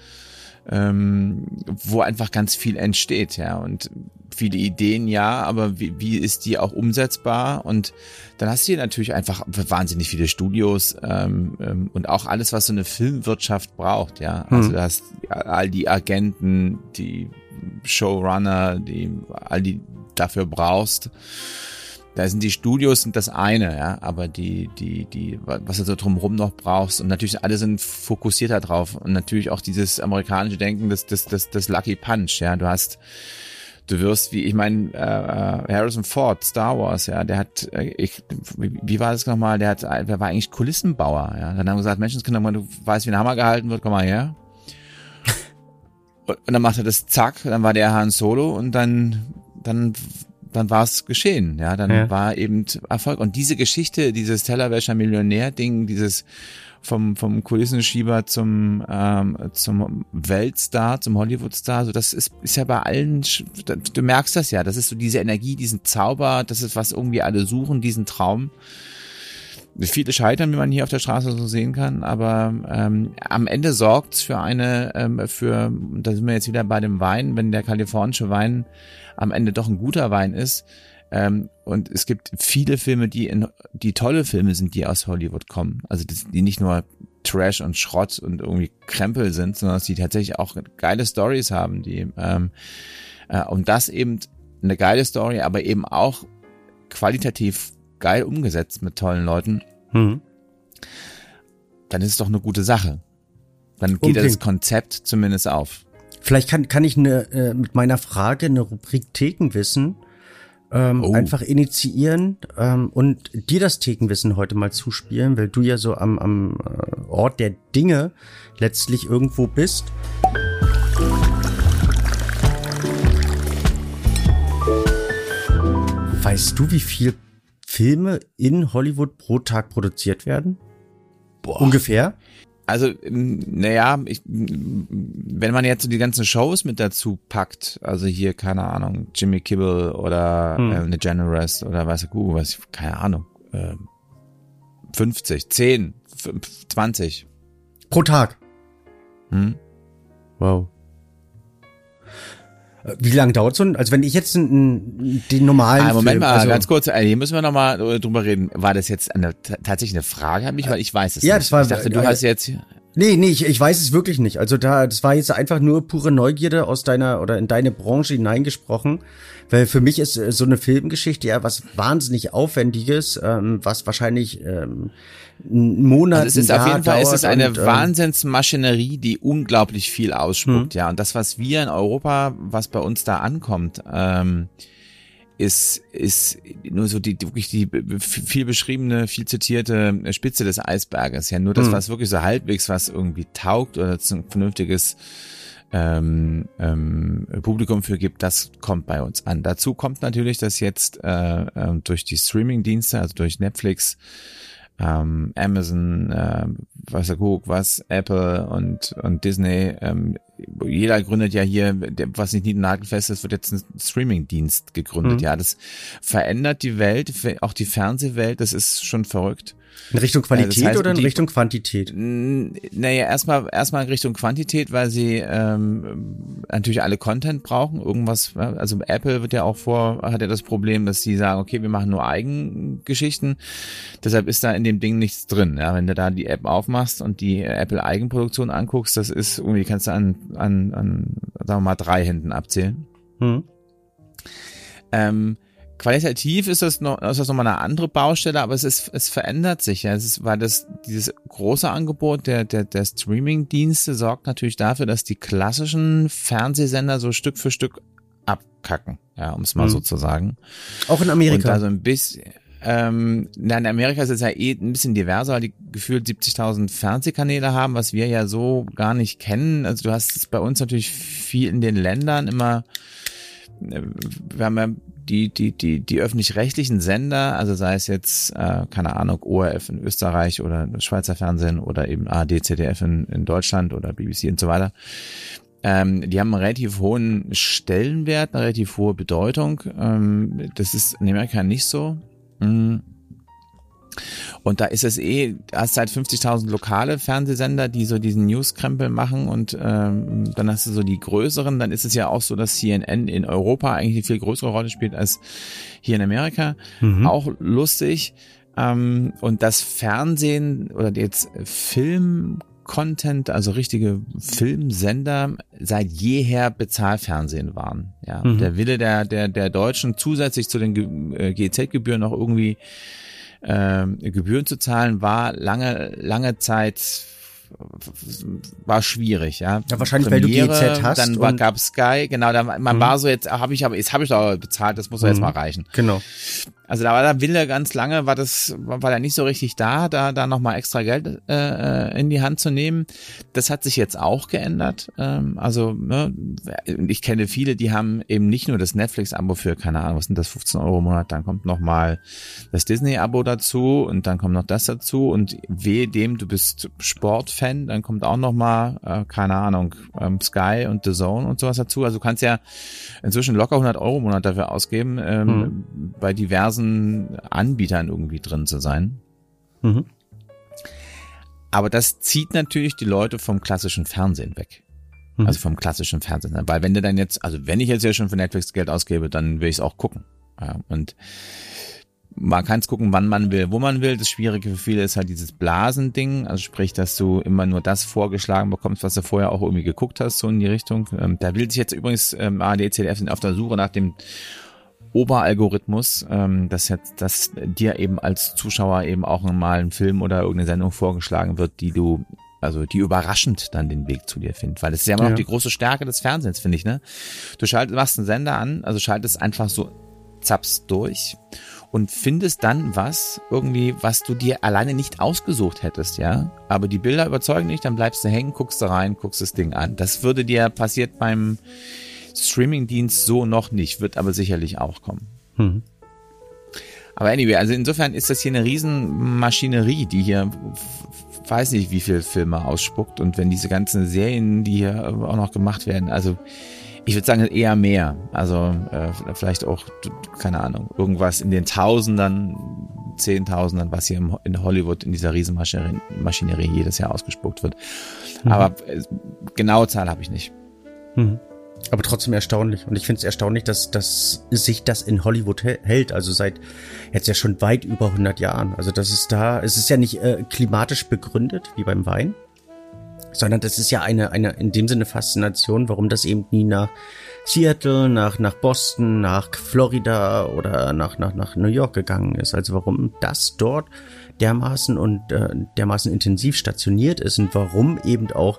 Speaker 3: ähm, wo einfach ganz viel entsteht, ja. Und viele Ideen ja, aber wie, wie ist die auch umsetzbar? Und dann hast du hier natürlich einfach wahnsinnig viele Studios ähm, ähm, und auch alles, was so eine Filmwirtschaft braucht, ja. Also hm. du hast all die Agenten, die Showrunner, die all die dafür brauchst. Da sind die Studios sind das eine, ja, aber die, die, die, was du so drumherum noch brauchst und natürlich alle sind fokussierter drauf und natürlich auch dieses amerikanische Denken, das, das, das, das Lucky Punch, ja, du hast, du wirst, wie ich meine, äh, äh, Harrison Ford, Star Wars, ja, der hat, äh, ich, wie, wie war das nochmal, der hat, der war eigentlich Kulissenbauer, ja, dann haben wir gesagt, Menschenskinder, du weißt, wie ein Hammer gehalten wird, komm mal her. Und, und dann macht er das zack, dann war der Han Solo und dann, dann dann war es geschehen, ja, dann ja. war eben Erfolg. Und diese Geschichte, dieses Tellerwäscher Millionär-Ding, dieses vom, vom Kulissenschieber zum, ähm, zum Weltstar, zum Hollywoodstar, so das ist, ist ja bei allen, du merkst das ja, das ist so diese Energie, diesen Zauber, das ist, was irgendwie alle suchen, diesen Traum. Viele scheitern, wie man hier auf der Straße so sehen kann, aber ähm, am Ende sorgt's für eine, ähm, für, da sind wir jetzt wieder bei dem Wein, wenn der kalifornische Wein am Ende doch ein guter Wein ist. Ähm, und es gibt viele Filme, die in, die tolle Filme sind, die aus Hollywood kommen. Also die nicht nur Trash und Schrott und irgendwie Krempel sind, sondern die tatsächlich auch geile Stories haben, die ähm, äh, und das eben eine geile Story, aber eben auch qualitativ geil umgesetzt mit tollen Leuten. Mhm. Dann ist es doch eine gute Sache. Dann geht okay. das Konzept zumindest auf.
Speaker 2: Vielleicht kann, kann ich ne, äh, mit meiner Frage eine Rubrik Thekenwissen ähm, oh. einfach initiieren ähm, und dir das Thekenwissen heute mal zuspielen, weil du ja so am, am äh, Ort der Dinge letztlich irgendwo bist. Weißt du, wie viel Filme in Hollywood pro Tag produziert werden? Boah. Ungefähr?
Speaker 3: Also, naja, ich, wenn man jetzt so die ganzen Shows mit dazu packt, also hier, keine Ahnung, Jimmy Kibbel oder hm. äh, eine Generous oder weiß ich, uh, was, keine Ahnung, äh, 50, 10, 20.
Speaker 2: Pro Tag. Hm? Wow. Wie lange dauert so ein, also wenn ich jetzt den, den normalen.
Speaker 3: Ah, Moment Film, mal, also, ganz kurz, äh, hier müssen wir nochmal äh, drüber reden. War das jetzt eine, tatsächlich eine Frage an mich, weil ich weiß es
Speaker 2: ja,
Speaker 3: nicht.
Speaker 2: Das war,
Speaker 3: ich dachte, du äh, hast jetzt.
Speaker 2: Nee, nee, ich, ich weiß es wirklich nicht. Also da, das war jetzt einfach nur pure Neugierde aus deiner oder in deine Branche hineingesprochen. Weil für mich ist so eine Filmgeschichte ja was wahnsinnig Aufwendiges, ähm, was wahrscheinlich ähm, Monate. Also
Speaker 3: es ist auf jeden Fall, es ist eine und, ähm, Wahnsinnsmaschinerie, die unglaublich viel ausspuckt, hm. ja. Und das, was wir in Europa, was bei uns da ankommt, ähm, ist, ist nur so die, wirklich die viel beschriebene, viel zitierte Spitze des Eisberges. Ja, nur das, hm. was wirklich so halbwegs was irgendwie taugt oder ein vernünftiges ähm, ähm, Publikum für gibt, das kommt bei uns an. Dazu kommt natürlich, dass jetzt äh, äh, durch die Streaming-Dienste, also durch Netflix, ähm, Amazon, äh, was guckt, was Apple und und Disney, ähm, jeder gründet ja hier, was nicht nagelfest ist, wird jetzt ein Streaming-Dienst gegründet. Mhm. Ja, das verändert die Welt, auch die Fernsehwelt. Das ist schon verrückt.
Speaker 2: In Richtung äh, Qualität das heißt, oder in die, Richtung Quantität?
Speaker 3: Naja, erstmal erstmal in Richtung Quantität, weil sie ähm, natürlich alle Content brauchen. Irgendwas, also Apple wird ja auch vor, hat ja das Problem, dass sie sagen, okay, wir machen nur Eigengeschichten. Deshalb ist da in dem Ding nichts drin. Ja, wenn du da die App aufmachst und die Apple Eigenproduktion anguckst, das ist irgendwie kannst du an, an, an sagen wir mal drei Händen abzählen. Hm. Ähm, qualitativ ist das noch, ist das nochmal eine andere Baustelle, aber es ist, es verändert sich ja. Es ist, weil das, dieses große Angebot der, der, der Streaming-Dienste sorgt natürlich dafür, dass die klassischen Fernsehsender so Stück für Stück abkacken, ja, um es mal mhm. so zu sagen.
Speaker 2: Auch in Amerika. Und
Speaker 3: da so ein bisschen, ähm, in Amerika ist es ja eh ein bisschen diverser, weil die gefühlt 70.000 Fernsehkanäle haben, was wir ja so gar nicht kennen. Also du hast es bei uns natürlich viel in den Ländern immer, äh, wir haben ja die, die, die, die öffentlich-rechtlichen Sender, also sei es jetzt, äh, keine Ahnung, ORF in Österreich oder Schweizer Fernsehen oder eben ARD, ZDF in, in Deutschland oder BBC und so weiter, ähm, die haben einen relativ hohen Stellenwert, eine relativ hohe Bedeutung. Ähm, das ist in Amerika nicht so. Mhm. Und da ist es eh, hast halt 50.000 lokale Fernsehsender, die so diesen Newskrempel machen und ähm, dann hast du so die größeren, dann ist es ja auch so, dass CNN in Europa eigentlich eine viel größere Rolle spielt als hier in Amerika. Mhm. Auch lustig. Ähm, und das Fernsehen oder jetzt Film Content, also richtige Filmsender seit jeher Bezahlfernsehen waren. Ja, mhm. der Wille der der der Deutschen zusätzlich zu den äh, GZ-Gebühren noch irgendwie äh, Gebühren zu zahlen, war lange lange Zeit war schwierig, ja.
Speaker 2: Ja, wahrscheinlich, Premiere, weil du GZ hast.
Speaker 3: Dann war, gab Sky, genau, da, man mhm. war so jetzt, habe ich aber, jetzt habe ich doch bezahlt, das muss doch jetzt mhm. mal reichen.
Speaker 2: Genau.
Speaker 3: Also da war der Wille ganz lange, war das, war er nicht so richtig da, da, da nochmal extra Geld äh, äh, in die Hand zu nehmen. Das hat sich jetzt auch geändert. Ähm, also, ne, ich kenne viele, die haben eben nicht nur das Netflix-Abo für, keine Ahnung, was sind das, 15 Euro im Monat, dann kommt nochmal das Disney-Abo dazu und dann kommt noch das dazu und wehe dem, du bist Sportfan, dann kommt auch nochmal, äh, keine Ahnung, ähm, Sky und The Zone und sowas dazu. Also du kannst ja inzwischen locker 100 Euro im Monat dafür ausgeben, ähm, hm. bei diversen diversen Anbietern irgendwie drin zu sein. Mhm. Aber das zieht natürlich die Leute vom klassischen Fernsehen weg. Mhm. Also vom klassischen Fernsehen. Weil wenn du dann jetzt, also wenn ich jetzt ja schon für Netflix Geld ausgebe, dann will ich es auch gucken. Ja, und man kann es gucken, wann man will, wo man will. Das Schwierige für viele ist halt dieses Blasending, also sprich, dass du immer nur das vorgeschlagen bekommst, was du vorher auch irgendwie geguckt hast, so in die Richtung. Ähm, da will sich jetzt übrigens ähm, ARD, CDF sind auf der Suche nach dem Oberalgorithmus, ähm, dass jetzt, dass dir eben als Zuschauer eben auch mal ein Film oder irgendeine Sendung vorgeschlagen wird, die du also die überraschend dann den Weg zu dir findet, weil das ist ja immer ja. noch die große Stärke des Fernsehens, finde ich, ne? Du schaltest, machst einen Sender an, also schaltest einfach so zaps durch und findest dann was irgendwie, was du dir alleine nicht ausgesucht hättest, ja? Aber die Bilder überzeugen dich, dann bleibst du hängen, guckst da rein, guckst das Ding an. Das würde dir passiert beim Streamingdienst so noch nicht, wird aber sicherlich auch kommen. Mhm. Aber anyway, also insofern ist das hier eine Riesenmaschinerie, die hier weiß nicht, wie viele Filme ausspuckt und wenn diese ganzen Serien, die hier auch noch gemacht werden, also ich würde sagen eher mehr. Also äh, vielleicht auch, keine Ahnung, irgendwas in den Tausendern, Zehntausendern, was hier in Hollywood in dieser Riesenmaschinerie jedes Jahr ausgespuckt wird. Mhm. Aber äh, genaue Zahl habe ich nicht.
Speaker 2: Mhm. Aber trotzdem erstaunlich. Und ich finde es erstaunlich, dass, dass sich das in Hollywood hält. Also seit jetzt ja schon weit über 100 Jahren. Also das ist da, es ist ja nicht äh, klimatisch begründet wie beim Wein, sondern das ist ja eine, eine in dem Sinne Faszination, warum das eben nie nach Seattle, nach, nach Boston, nach Florida oder nach, nach, nach New York gegangen ist. Also warum das dort dermaßen und äh, dermaßen intensiv stationiert ist und warum eben auch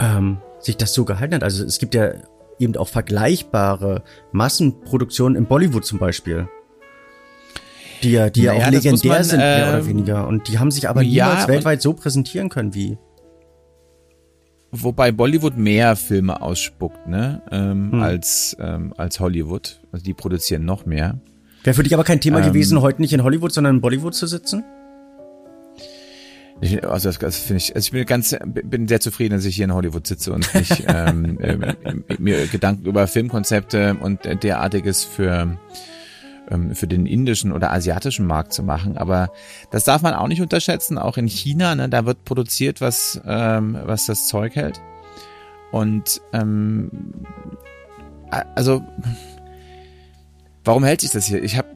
Speaker 2: ähm, sich das so gehalten hat. Also es gibt ja eben auch vergleichbare Massenproduktionen im Bollywood zum Beispiel. Die ja, die naja, ja auch legendär man, sind, mehr äh, oder weniger. Und die haben sich aber niemals ja, weltweit so präsentieren können wie.
Speaker 3: Wobei Bollywood mehr Filme ausspuckt, ne? Ähm, hm. als, ähm, als Hollywood. Also die produzieren noch mehr.
Speaker 2: Wäre für dich aber kein Thema ähm, gewesen, heute nicht in Hollywood, sondern in Bollywood zu sitzen?
Speaker 3: Ich, also das, das finde ich, also ich bin ganz, bin sehr zufrieden, dass ich hier in Hollywood sitze und nicht ähm, äh, mir Gedanken über Filmkonzepte und derartiges für ähm, für den indischen oder asiatischen Markt zu machen. Aber das darf man auch nicht unterschätzen. Auch in China, ne, da wird produziert, was ähm, was das Zeug hält. Und ähm, also warum hält sich das hier? Ich habe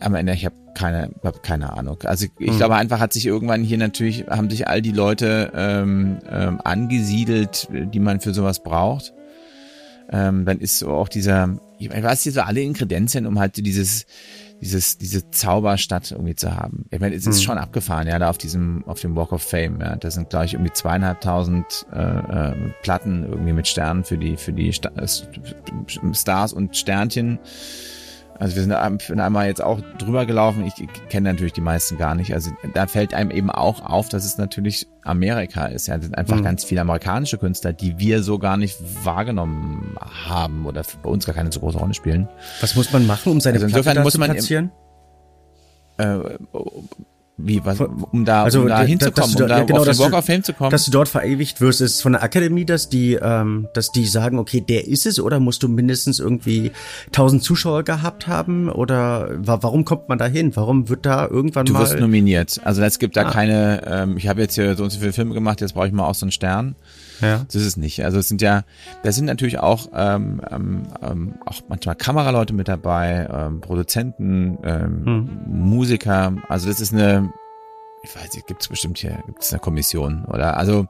Speaker 3: am Ende, ich habe keine, hab keine Ahnung. Also ich mhm. glaube einfach hat sich irgendwann hier natürlich, haben sich all die Leute ähm, ähm, angesiedelt, die man für sowas braucht. ähm, dann ist so auch dieser, ich weiß hier so alle Inkredenzien, um halt dieses, dieses, diese Zauberstadt irgendwie zu haben. Ich meine, es ist mhm. schon abgefahren, ja, da auf diesem, auf dem Walk of Fame, ja. Da sind, glaube ich, irgendwie zweieinhalbtausend äh, äh, Platten irgendwie mit Sternen für die, für die Sta Stars und Sternchen. Also wir sind einmal jetzt auch drüber gelaufen. Ich kenne natürlich die meisten gar nicht. Also da fällt einem eben auch auf, dass es natürlich Amerika ist. Ja, das sind einfach mhm. ganz viele amerikanische Künstler, die wir so gar nicht wahrgenommen haben oder bei uns gar keine so große Rolle spielen.
Speaker 2: Was muss man machen, um seine also
Speaker 3: insofern muss man platzieren? Im, äh, wie, was, um da, also, um da hinzukommen, um da ja, genau, auf den Walk of Fame zu kommen?
Speaker 2: Dass du dort verewigt wirst, ist von der Akademie, dass die, ähm, dass die sagen, okay, der ist es, oder musst du mindestens irgendwie tausend Zuschauer gehabt haben, oder warum kommt man da hin? Warum wird da irgendwann
Speaker 3: du
Speaker 2: mal...
Speaker 3: Du wirst nominiert. Also es gibt da ah. keine, ähm, ich habe jetzt hier so und so viele Filme gemacht, jetzt brauche ich mal auch so einen Stern. Ja. Das ist es nicht. Also es sind ja, da sind natürlich auch, ähm, ähm, ähm, auch manchmal Kameraleute mit dabei, ähm, Produzenten, ähm, hm. Musiker. Also das ist eine, ich weiß nicht, gibt es bestimmt hier, gibt es eine Kommission oder also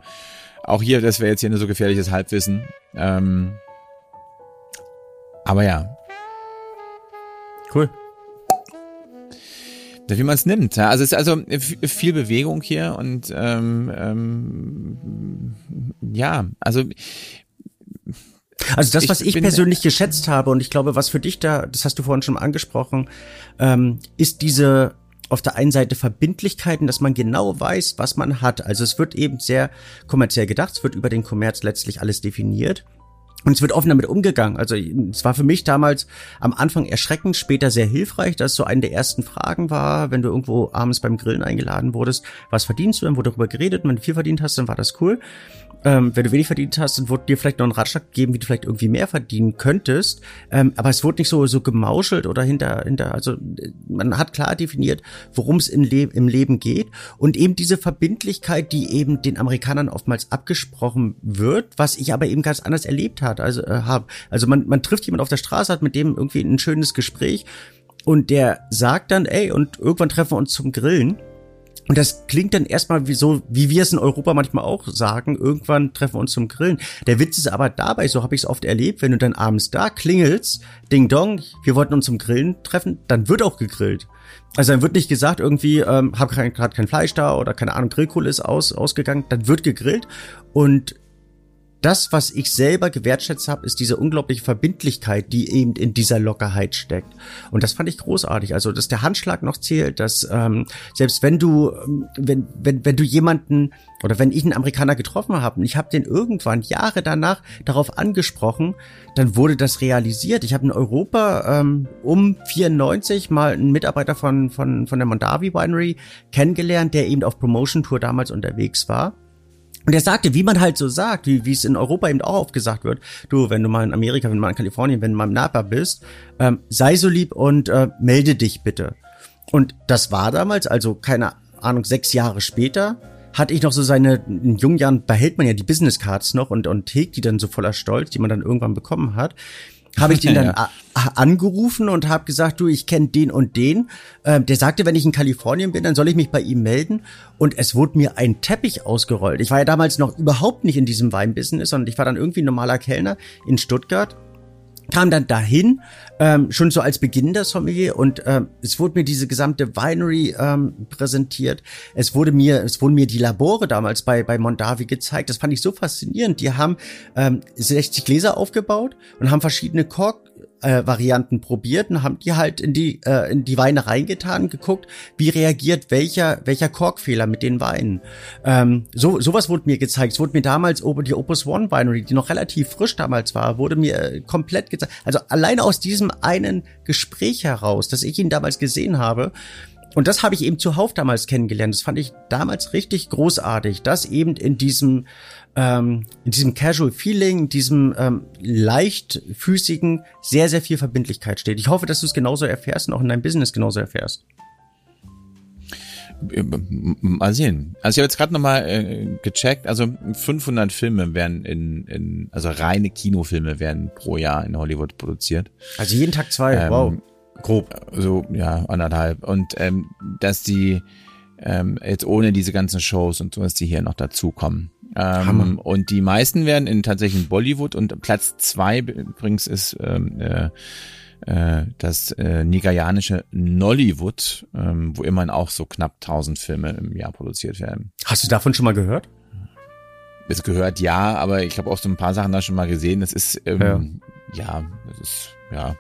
Speaker 3: auch hier, das wäre jetzt hier nur so gefährliches Halbwissen. Ähm, aber ja.
Speaker 2: Cool
Speaker 3: wie man es nimmt. Ja. Also es ist also viel Bewegung hier und ähm, ähm, ja, also
Speaker 2: also das, was ich, ich persönlich geschätzt habe und ich glaube, was für dich da, das hast du vorhin schon angesprochen, ähm, ist diese auf der einen Seite Verbindlichkeiten, dass man genau weiß, was man hat. Also es wird eben sehr kommerziell gedacht, es wird über den Kommerz letztlich alles definiert. Und es wird offen damit umgegangen. Also es war für mich damals am Anfang erschreckend, später sehr hilfreich, dass so eine der ersten Fragen war, wenn du irgendwo abends beim Grillen eingeladen wurdest, was verdienst du? Dann wurde darüber geredet und wenn du viel verdient hast, dann war das cool. Ähm, wenn du wenig verdient hast, dann wurde dir vielleicht noch ein Ratschlag gegeben, wie du vielleicht irgendwie mehr verdienen könntest. Ähm, aber es wurde nicht so so gemauschelt oder hinter hinter. Also man hat klar definiert, worum es Le im Leben geht und eben diese Verbindlichkeit, die eben den Amerikanern oftmals abgesprochen wird, was ich aber eben ganz anders erlebt habe. Also äh, habe. Also man man trifft jemand auf der Straße, hat mit dem irgendwie ein schönes Gespräch und der sagt dann, ey, und irgendwann treffen wir uns zum Grillen. Und das klingt dann erstmal wie so, wie wir es in Europa manchmal auch sagen, irgendwann treffen wir uns zum Grillen. Der Witz ist aber dabei, so habe ich es oft erlebt, wenn du dann abends da klingelst, Ding Dong, wir wollten uns zum Grillen treffen, dann wird auch gegrillt. Also dann wird nicht gesagt, irgendwie, ähm, habe gerade kein Fleisch da oder keine Ahnung, Grillkohle ist aus, ausgegangen, dann wird gegrillt. Und das, was ich selber gewertschätzt habe, ist diese unglaubliche Verbindlichkeit, die eben in dieser Lockerheit steckt. Und das fand ich großartig. Also, dass der Handschlag noch zählt, dass ähm, selbst wenn du, ähm, wenn, wenn, wenn du jemanden oder wenn ich einen Amerikaner getroffen habe und ich habe den irgendwann Jahre danach darauf angesprochen, dann wurde das realisiert. Ich habe in Europa ähm, um 94 mal einen Mitarbeiter von, von, von der Mondavi Winery kennengelernt, der eben auf Promotion Tour damals unterwegs war. Und er sagte, wie man halt so sagt, wie, wie es in Europa eben auch oft gesagt wird, du, wenn du mal in Amerika, wenn du mal in Kalifornien, wenn du mal im Napa bist, ähm, sei so lieb und äh, melde dich bitte. Und das war damals, also keine Ahnung, sechs Jahre später, hatte ich noch so seine, in jungen Jahren behält man ja die Business Cards noch und, und hegt die dann so voller Stolz, die man dann irgendwann bekommen hat habe ich den dann ja. angerufen und habe gesagt, du, ich kenne den und den. Ähm, der sagte, wenn ich in Kalifornien bin, dann soll ich mich bei ihm melden. Und es wurde mir ein Teppich ausgerollt. Ich war ja damals noch überhaupt nicht in diesem Weinbusiness, sondern ich war dann irgendwie ein normaler Kellner in Stuttgart kam dann dahin, ähm, schon so als Beginn der Sommelier und ähm, es wurde mir diese gesamte Winery ähm, präsentiert. Es wurde mir, es wurden mir die Labore damals bei bei Mondavi gezeigt. Das fand ich so faszinierend. Die haben ähm, 60 Gläser aufgebaut und haben verschiedene Kork äh, Varianten probiert und haben die halt in die äh, in die Weine reingetan, geguckt, wie reagiert welcher welcher Korkfehler mit den Weinen. Ähm, so sowas wurde mir gezeigt. Es wurde mir damals die Opus One Winery, die noch relativ frisch damals war, wurde mir äh, komplett gezeigt. Also allein aus diesem einen Gespräch heraus, dass ich ihn damals gesehen habe, und das habe ich eben zuhauf damals kennengelernt. Das fand ich damals richtig großartig, dass eben in diesem ähm, in diesem Casual Feeling, diesem ähm, leichtfüßigen, sehr, sehr viel Verbindlichkeit steht. Ich hoffe, dass du es genauso erfährst und auch in deinem Business genauso erfährst.
Speaker 3: Äh, mal sehen. Also ich habe jetzt gerade nochmal äh, gecheckt, also 500 Filme werden in, in, also reine Kinofilme werden pro Jahr in Hollywood produziert.
Speaker 2: Also jeden Tag zwei, ähm, wow.
Speaker 3: Grob. So, ja, anderthalb. Und ähm, dass die ähm, jetzt ohne diese ganzen Shows und so, dass die hier noch dazukommen. Ähm, und die meisten werden in tatsächlich Bollywood und Platz zwei übrigens ist ähm, äh, äh, das äh, nigerianische Nollywood, ähm, wo immerhin auch so knapp 1000 Filme im Jahr produziert werden.
Speaker 2: Hast du davon schon mal gehört?
Speaker 3: Es gehört ja, aber ich habe auch so ein paar Sachen da schon mal gesehen. Das ist ähm, ja, ja, das ist ja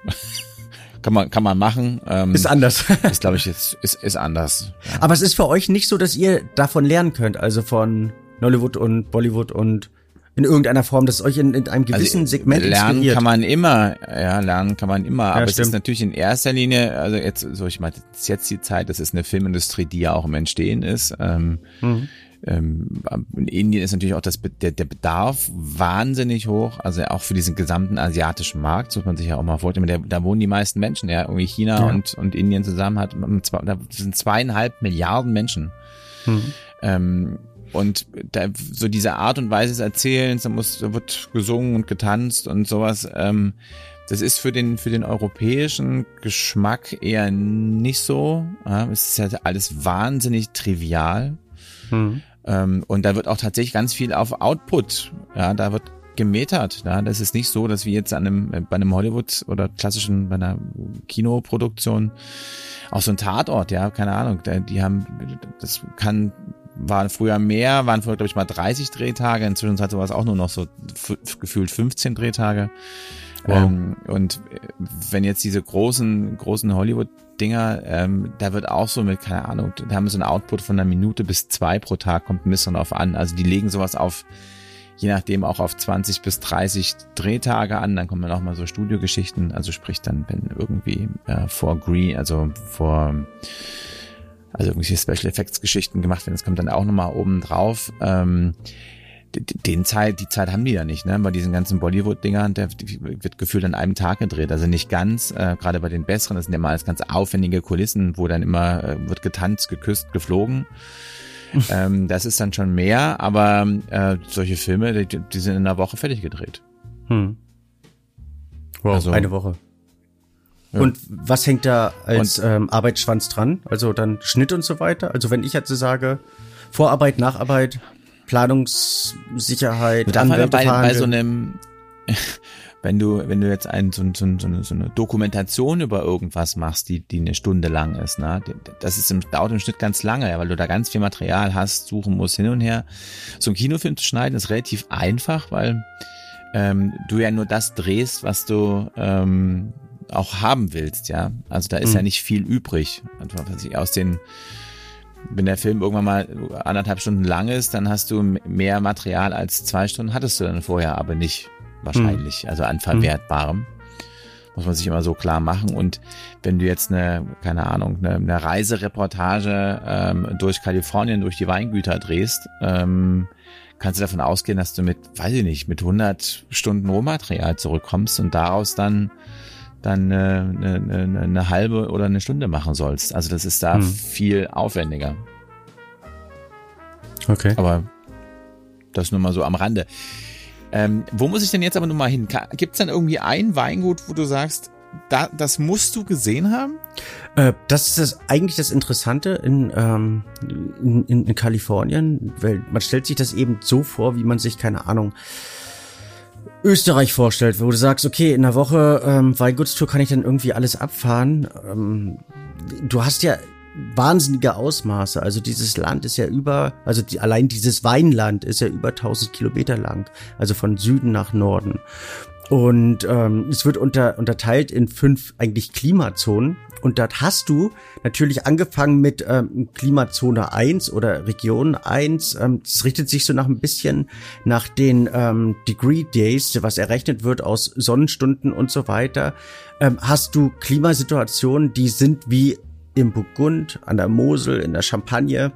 Speaker 3: kann man kann man machen.
Speaker 2: Ähm, ist anders.
Speaker 3: ist glaube ich jetzt ist ist anders.
Speaker 2: Ja. Aber es ist für euch nicht so, dass ihr davon lernen könnt, also von Nollywood und Bollywood und in irgendeiner Form, dass euch in, in einem gewissen also, Segment
Speaker 3: lernen inspiriert. kann man immer, ja, lernen kann man immer, ja, aber stimmt. es ist natürlich in erster Linie, also jetzt, so ich meine, das ist jetzt die Zeit, das ist eine Filmindustrie, die ja auch im Entstehen ist. Ähm, mhm. ähm, in Indien ist natürlich auch das, der, der Bedarf wahnsinnig hoch, also auch für diesen gesamten asiatischen Markt, so man sich ja auch mal vorstellen, der, da wohnen die meisten Menschen, ja, irgendwie China ja. und, und Indien zusammen hat, da sind zweieinhalb Milliarden Menschen. Mhm. Ähm, und da, so diese Art und Weise des Erzählens, da muss, da wird gesungen und getanzt und sowas. Ähm, das ist für den, für den europäischen Geschmack eher nicht so. Ja, es ist ja alles wahnsinnig trivial. Mhm. Ähm, und da wird auch tatsächlich ganz viel auf Output. Ja, da wird gemetert. Ja, das ist nicht so, dass wir jetzt an einem, bei einem Hollywood oder klassischen, bei einer Kinoproduktion auch so ein Tatort, ja, keine Ahnung, die haben, das kann waren früher mehr, waren früher, glaube ich, mal 30 Drehtage. Inzwischen hat sowas auch nur noch so gefühlt 15 Drehtage. Wow. Ähm, und äh, wenn jetzt diese großen, großen Hollywood-Dinger, ähm, da wird auch so mit, keine Ahnung, da haben wir so ein Output von einer Minute bis zwei pro Tag, kommt ein bisschen drauf an. Also die legen sowas auf, je nachdem auch auf 20 bis 30 Drehtage an, dann kommen dann auch mal so Studiogeschichten, also sprich dann, wenn irgendwie äh, vor Green, also vor also irgendwelche Special Effects Geschichten gemacht werden. Das kommt dann auch nochmal oben drauf. Ähm, den Zeit, die Zeit haben die ja nicht, ne? Bei diesen ganzen Bollywood-Dingern, der wird gefühlt an einem Tag gedreht. Also nicht ganz, äh, gerade bei den besseren, das sind ja mal ganz aufwendige Kulissen, wo dann immer äh, wird getanzt, geküsst, geflogen. ähm, das ist dann schon mehr, aber äh, solche Filme, die, die sind in einer Woche fertig gedreht. Hm.
Speaker 2: Wow, also, eine Woche. Und was hängt da als ähm, Arbeitsschwanz dran? Also dann Schnitt und so weiter? Also wenn ich jetzt sage, Vorarbeit, Nacharbeit, Planungssicherheit,
Speaker 3: Anwälte bei, bei so einem, wenn du, wenn du jetzt ein, so, so, so, so eine Dokumentation über irgendwas machst, die, die eine Stunde lang ist, ne? das ist im, dauert im Schnitt ganz lange, ja, weil du da ganz viel Material hast, suchen musst hin und her. So ein Kinofilm zu schneiden ist relativ einfach, weil ähm, du ja nur das drehst, was du ähm, auch haben willst, ja. Also da ist mhm. ja nicht viel übrig. Aus den, wenn der Film irgendwann mal anderthalb Stunden lang ist, dann hast du mehr Material als zwei Stunden hattest du dann vorher, aber nicht wahrscheinlich, mhm. also an verwertbarem. Muss man sich immer so klar machen. Und wenn du jetzt eine, keine Ahnung, eine, eine Reisereportage ähm, durch Kalifornien, durch die Weingüter drehst, ähm, kannst du davon ausgehen, dass du mit, weiß ich nicht, mit 100 Stunden Rohmaterial zurückkommst und daraus dann dann eine, eine, eine halbe oder eine Stunde machen sollst. Also das ist da hm. viel aufwendiger.
Speaker 2: Okay.
Speaker 3: Aber das nur mal so am Rande. Ähm, wo muss ich denn jetzt aber nur mal hin? Gibt es dann irgendwie ein Weingut, wo du sagst, da, das musst du gesehen haben?
Speaker 2: Äh, das ist das, eigentlich das Interessante in, ähm, in, in, in Kalifornien, weil man stellt sich das eben so vor, wie man sich, keine Ahnung, Österreich vorstellt, wo du sagst, okay, in der Woche ähm, Weingutstour kann ich dann irgendwie alles abfahren. Ähm, du hast ja wahnsinnige Ausmaße. Also dieses Land ist ja über, also die, allein dieses Weinland ist ja über 1000 Kilometer lang, also von Süden nach Norden. Und ähm, es wird unter, unterteilt in fünf eigentlich Klimazonen. Und dort hast du natürlich angefangen mit ähm, Klimazone 1 oder Region 1. Ähm, das richtet sich so nach ein bisschen nach den ähm, Degree Days, was errechnet wird aus Sonnenstunden und so weiter. Ähm, hast du Klimasituationen, die sind wie im Burgund, an der Mosel, in der Champagne.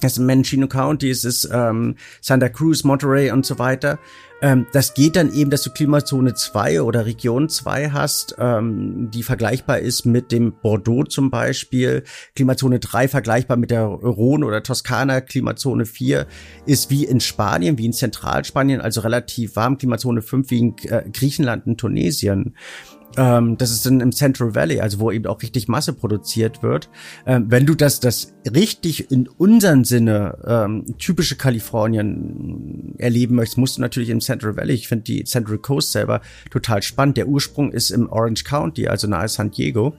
Speaker 2: Das ist Mendocino County, es ist ähm, Santa Cruz, Monterey und so weiter. Ähm, das geht dann eben, dass du Klimazone 2 oder Region 2 hast, ähm, die vergleichbar ist mit dem Bordeaux zum Beispiel. Klimazone 3 vergleichbar mit der Rhone oder Toskana. Klimazone 4 ist wie in Spanien, wie in Zentralspanien, also relativ warm. Klimazone 5 wie in äh, Griechenland und Tunesien. Ähm, das ist dann im Central Valley, also wo eben auch richtig Masse produziert wird. Ähm, wenn du das, das richtig in unseren Sinne ähm, typische Kalifornien erleben möchtest, musst du natürlich im Central Valley. Ich finde die Central Coast selber total spannend. Der Ursprung ist im Orange County, also nahe San Diego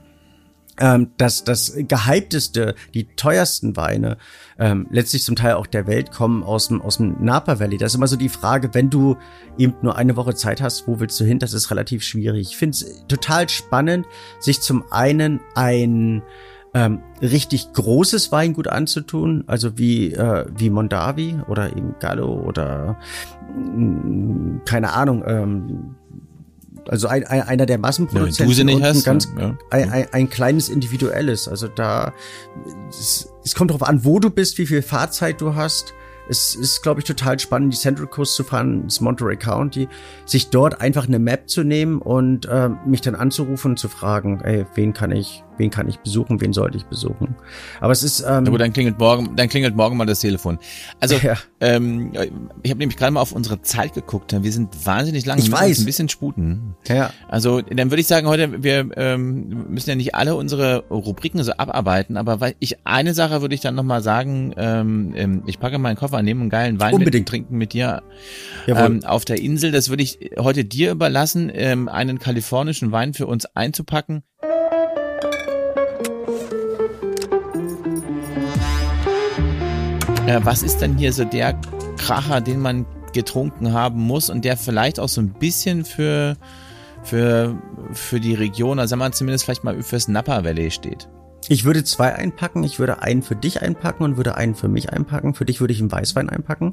Speaker 2: ähm, das, das gehypteste, die teuersten Weine, ähm, letztlich zum Teil auch der Welt, kommen aus dem, aus dem Napa Valley. Das ist immer so die Frage, wenn du eben nur eine Woche Zeit hast, wo willst du hin? Das ist relativ schwierig. Ich finde es total spannend, sich zum einen ein ähm, richtig großes Weingut anzutun, also wie, äh, wie Mondavi oder eben Gallo oder mh, keine Ahnung, ähm, also ein, ein, einer der Massenproduzenten
Speaker 3: ja, nicht
Speaker 2: und
Speaker 3: hast,
Speaker 2: ein ganz
Speaker 3: ja.
Speaker 2: ein, ein, ein kleines individuelles. Also da es, es kommt darauf an, wo du bist, wie viel Fahrzeit du hast. Es ist, glaube ich, total spannend, die Central Coast zu fahren, das Monterey County, sich dort einfach eine Map zu nehmen und äh, mich dann anzurufen und zu fragen, ey, wen kann ich wen kann ich besuchen, wen sollte ich besuchen. Aber es ist. Ähm,
Speaker 3: Na gut, dann klingelt morgen, dann klingelt morgen mal das Telefon. Also ja. ähm, ich habe nämlich gerade mal auf unsere Zeit geguckt. Wir sind wahnsinnig lang.
Speaker 2: Ich
Speaker 3: wir
Speaker 2: weiß.
Speaker 3: Ein bisschen sputen.
Speaker 2: Ja.
Speaker 3: Also dann würde ich sagen, heute wir ähm, müssen ja nicht alle unsere Rubriken so abarbeiten, aber weil ich eine Sache würde ich dann noch mal sagen. Ähm, ähm ich packe meinen Koffer, nehme einen geilen Wein
Speaker 2: Unbedingt.
Speaker 3: mit, trinken mit dir ähm, auf der Insel. Das würde ich heute dir überlassen, ähm, einen kalifornischen Wein für uns einzupacken. Äh, was ist denn hier so der Kracher, den man getrunken haben muss und der vielleicht auch so ein bisschen für, für, für die Region, also sagen wir zumindest vielleicht mal fürs Napa Valley steht?
Speaker 2: Ich würde zwei einpacken. Ich würde einen für dich einpacken und würde einen für mich einpacken. Für dich würde ich einen Weißwein einpacken.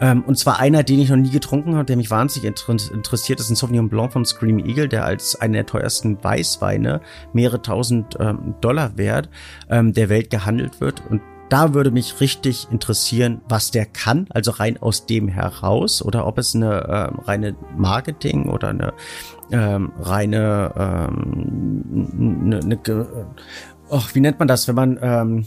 Speaker 2: Ähm, und zwar einer, den ich noch nie getrunken habe, der mich wahnsinnig inter interessiert. Das ist ein Sauvignon Blanc von Scream Eagle, der als einer der teuersten Weißweine mehrere tausend ähm, Dollar wert ähm, der Welt gehandelt wird. Und da würde mich richtig interessieren, was der kann, also rein aus dem heraus oder ob es eine äh, reine Marketing oder eine ähm, reine ähm, eine, eine, oh, wie nennt man das, wenn man ähm,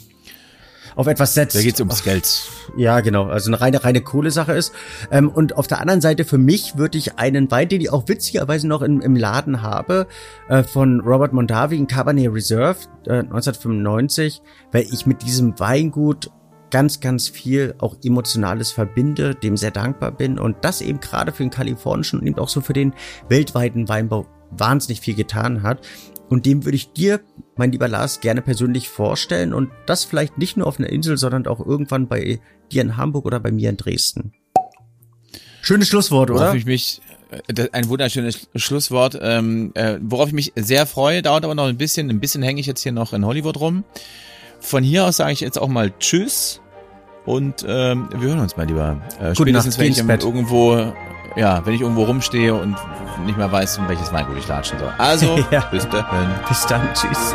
Speaker 2: auf etwas setzt.
Speaker 3: Da geht's ums Ach, Geld.
Speaker 2: Ja, genau. Also eine reine, reine Kohlesache ist. Ähm, und auf der anderen Seite für mich würde ich einen Wein, den ich auch witzigerweise noch im, im Laden habe, äh, von Robert Mondavi, ein Cabernet Reserve, äh, 1995, weil ich mit diesem Weingut ganz, ganz viel auch Emotionales verbinde, dem sehr dankbar bin und das eben gerade für den kalifornischen und eben auch so für den weltweiten Weinbau wahnsinnig viel getan hat. Und dem würde ich dir, mein lieber Lars, gerne persönlich vorstellen und das vielleicht nicht nur auf einer Insel, sondern auch irgendwann bei dir in Hamburg oder bei mir in Dresden. Schönes Schlusswort, oder?
Speaker 3: Worauf ich mich, äh, ein wunderschönes Schlusswort, ähm, äh, worauf ich mich sehr freue, dauert aber noch ein bisschen, ein bisschen hänge ich jetzt hier noch in Hollywood rum. Von hier aus sage ich jetzt auch mal Tschüss und ähm, wir hören uns mal lieber. Äh, spätestens Nacht, wenn ich irgendwo ja, wenn ich irgendwo rumstehe und nicht mehr weiß, in welches Weingut ich latschen soll. Also,
Speaker 2: ja.
Speaker 3: bis dahin.
Speaker 2: Bis dann, tschüss.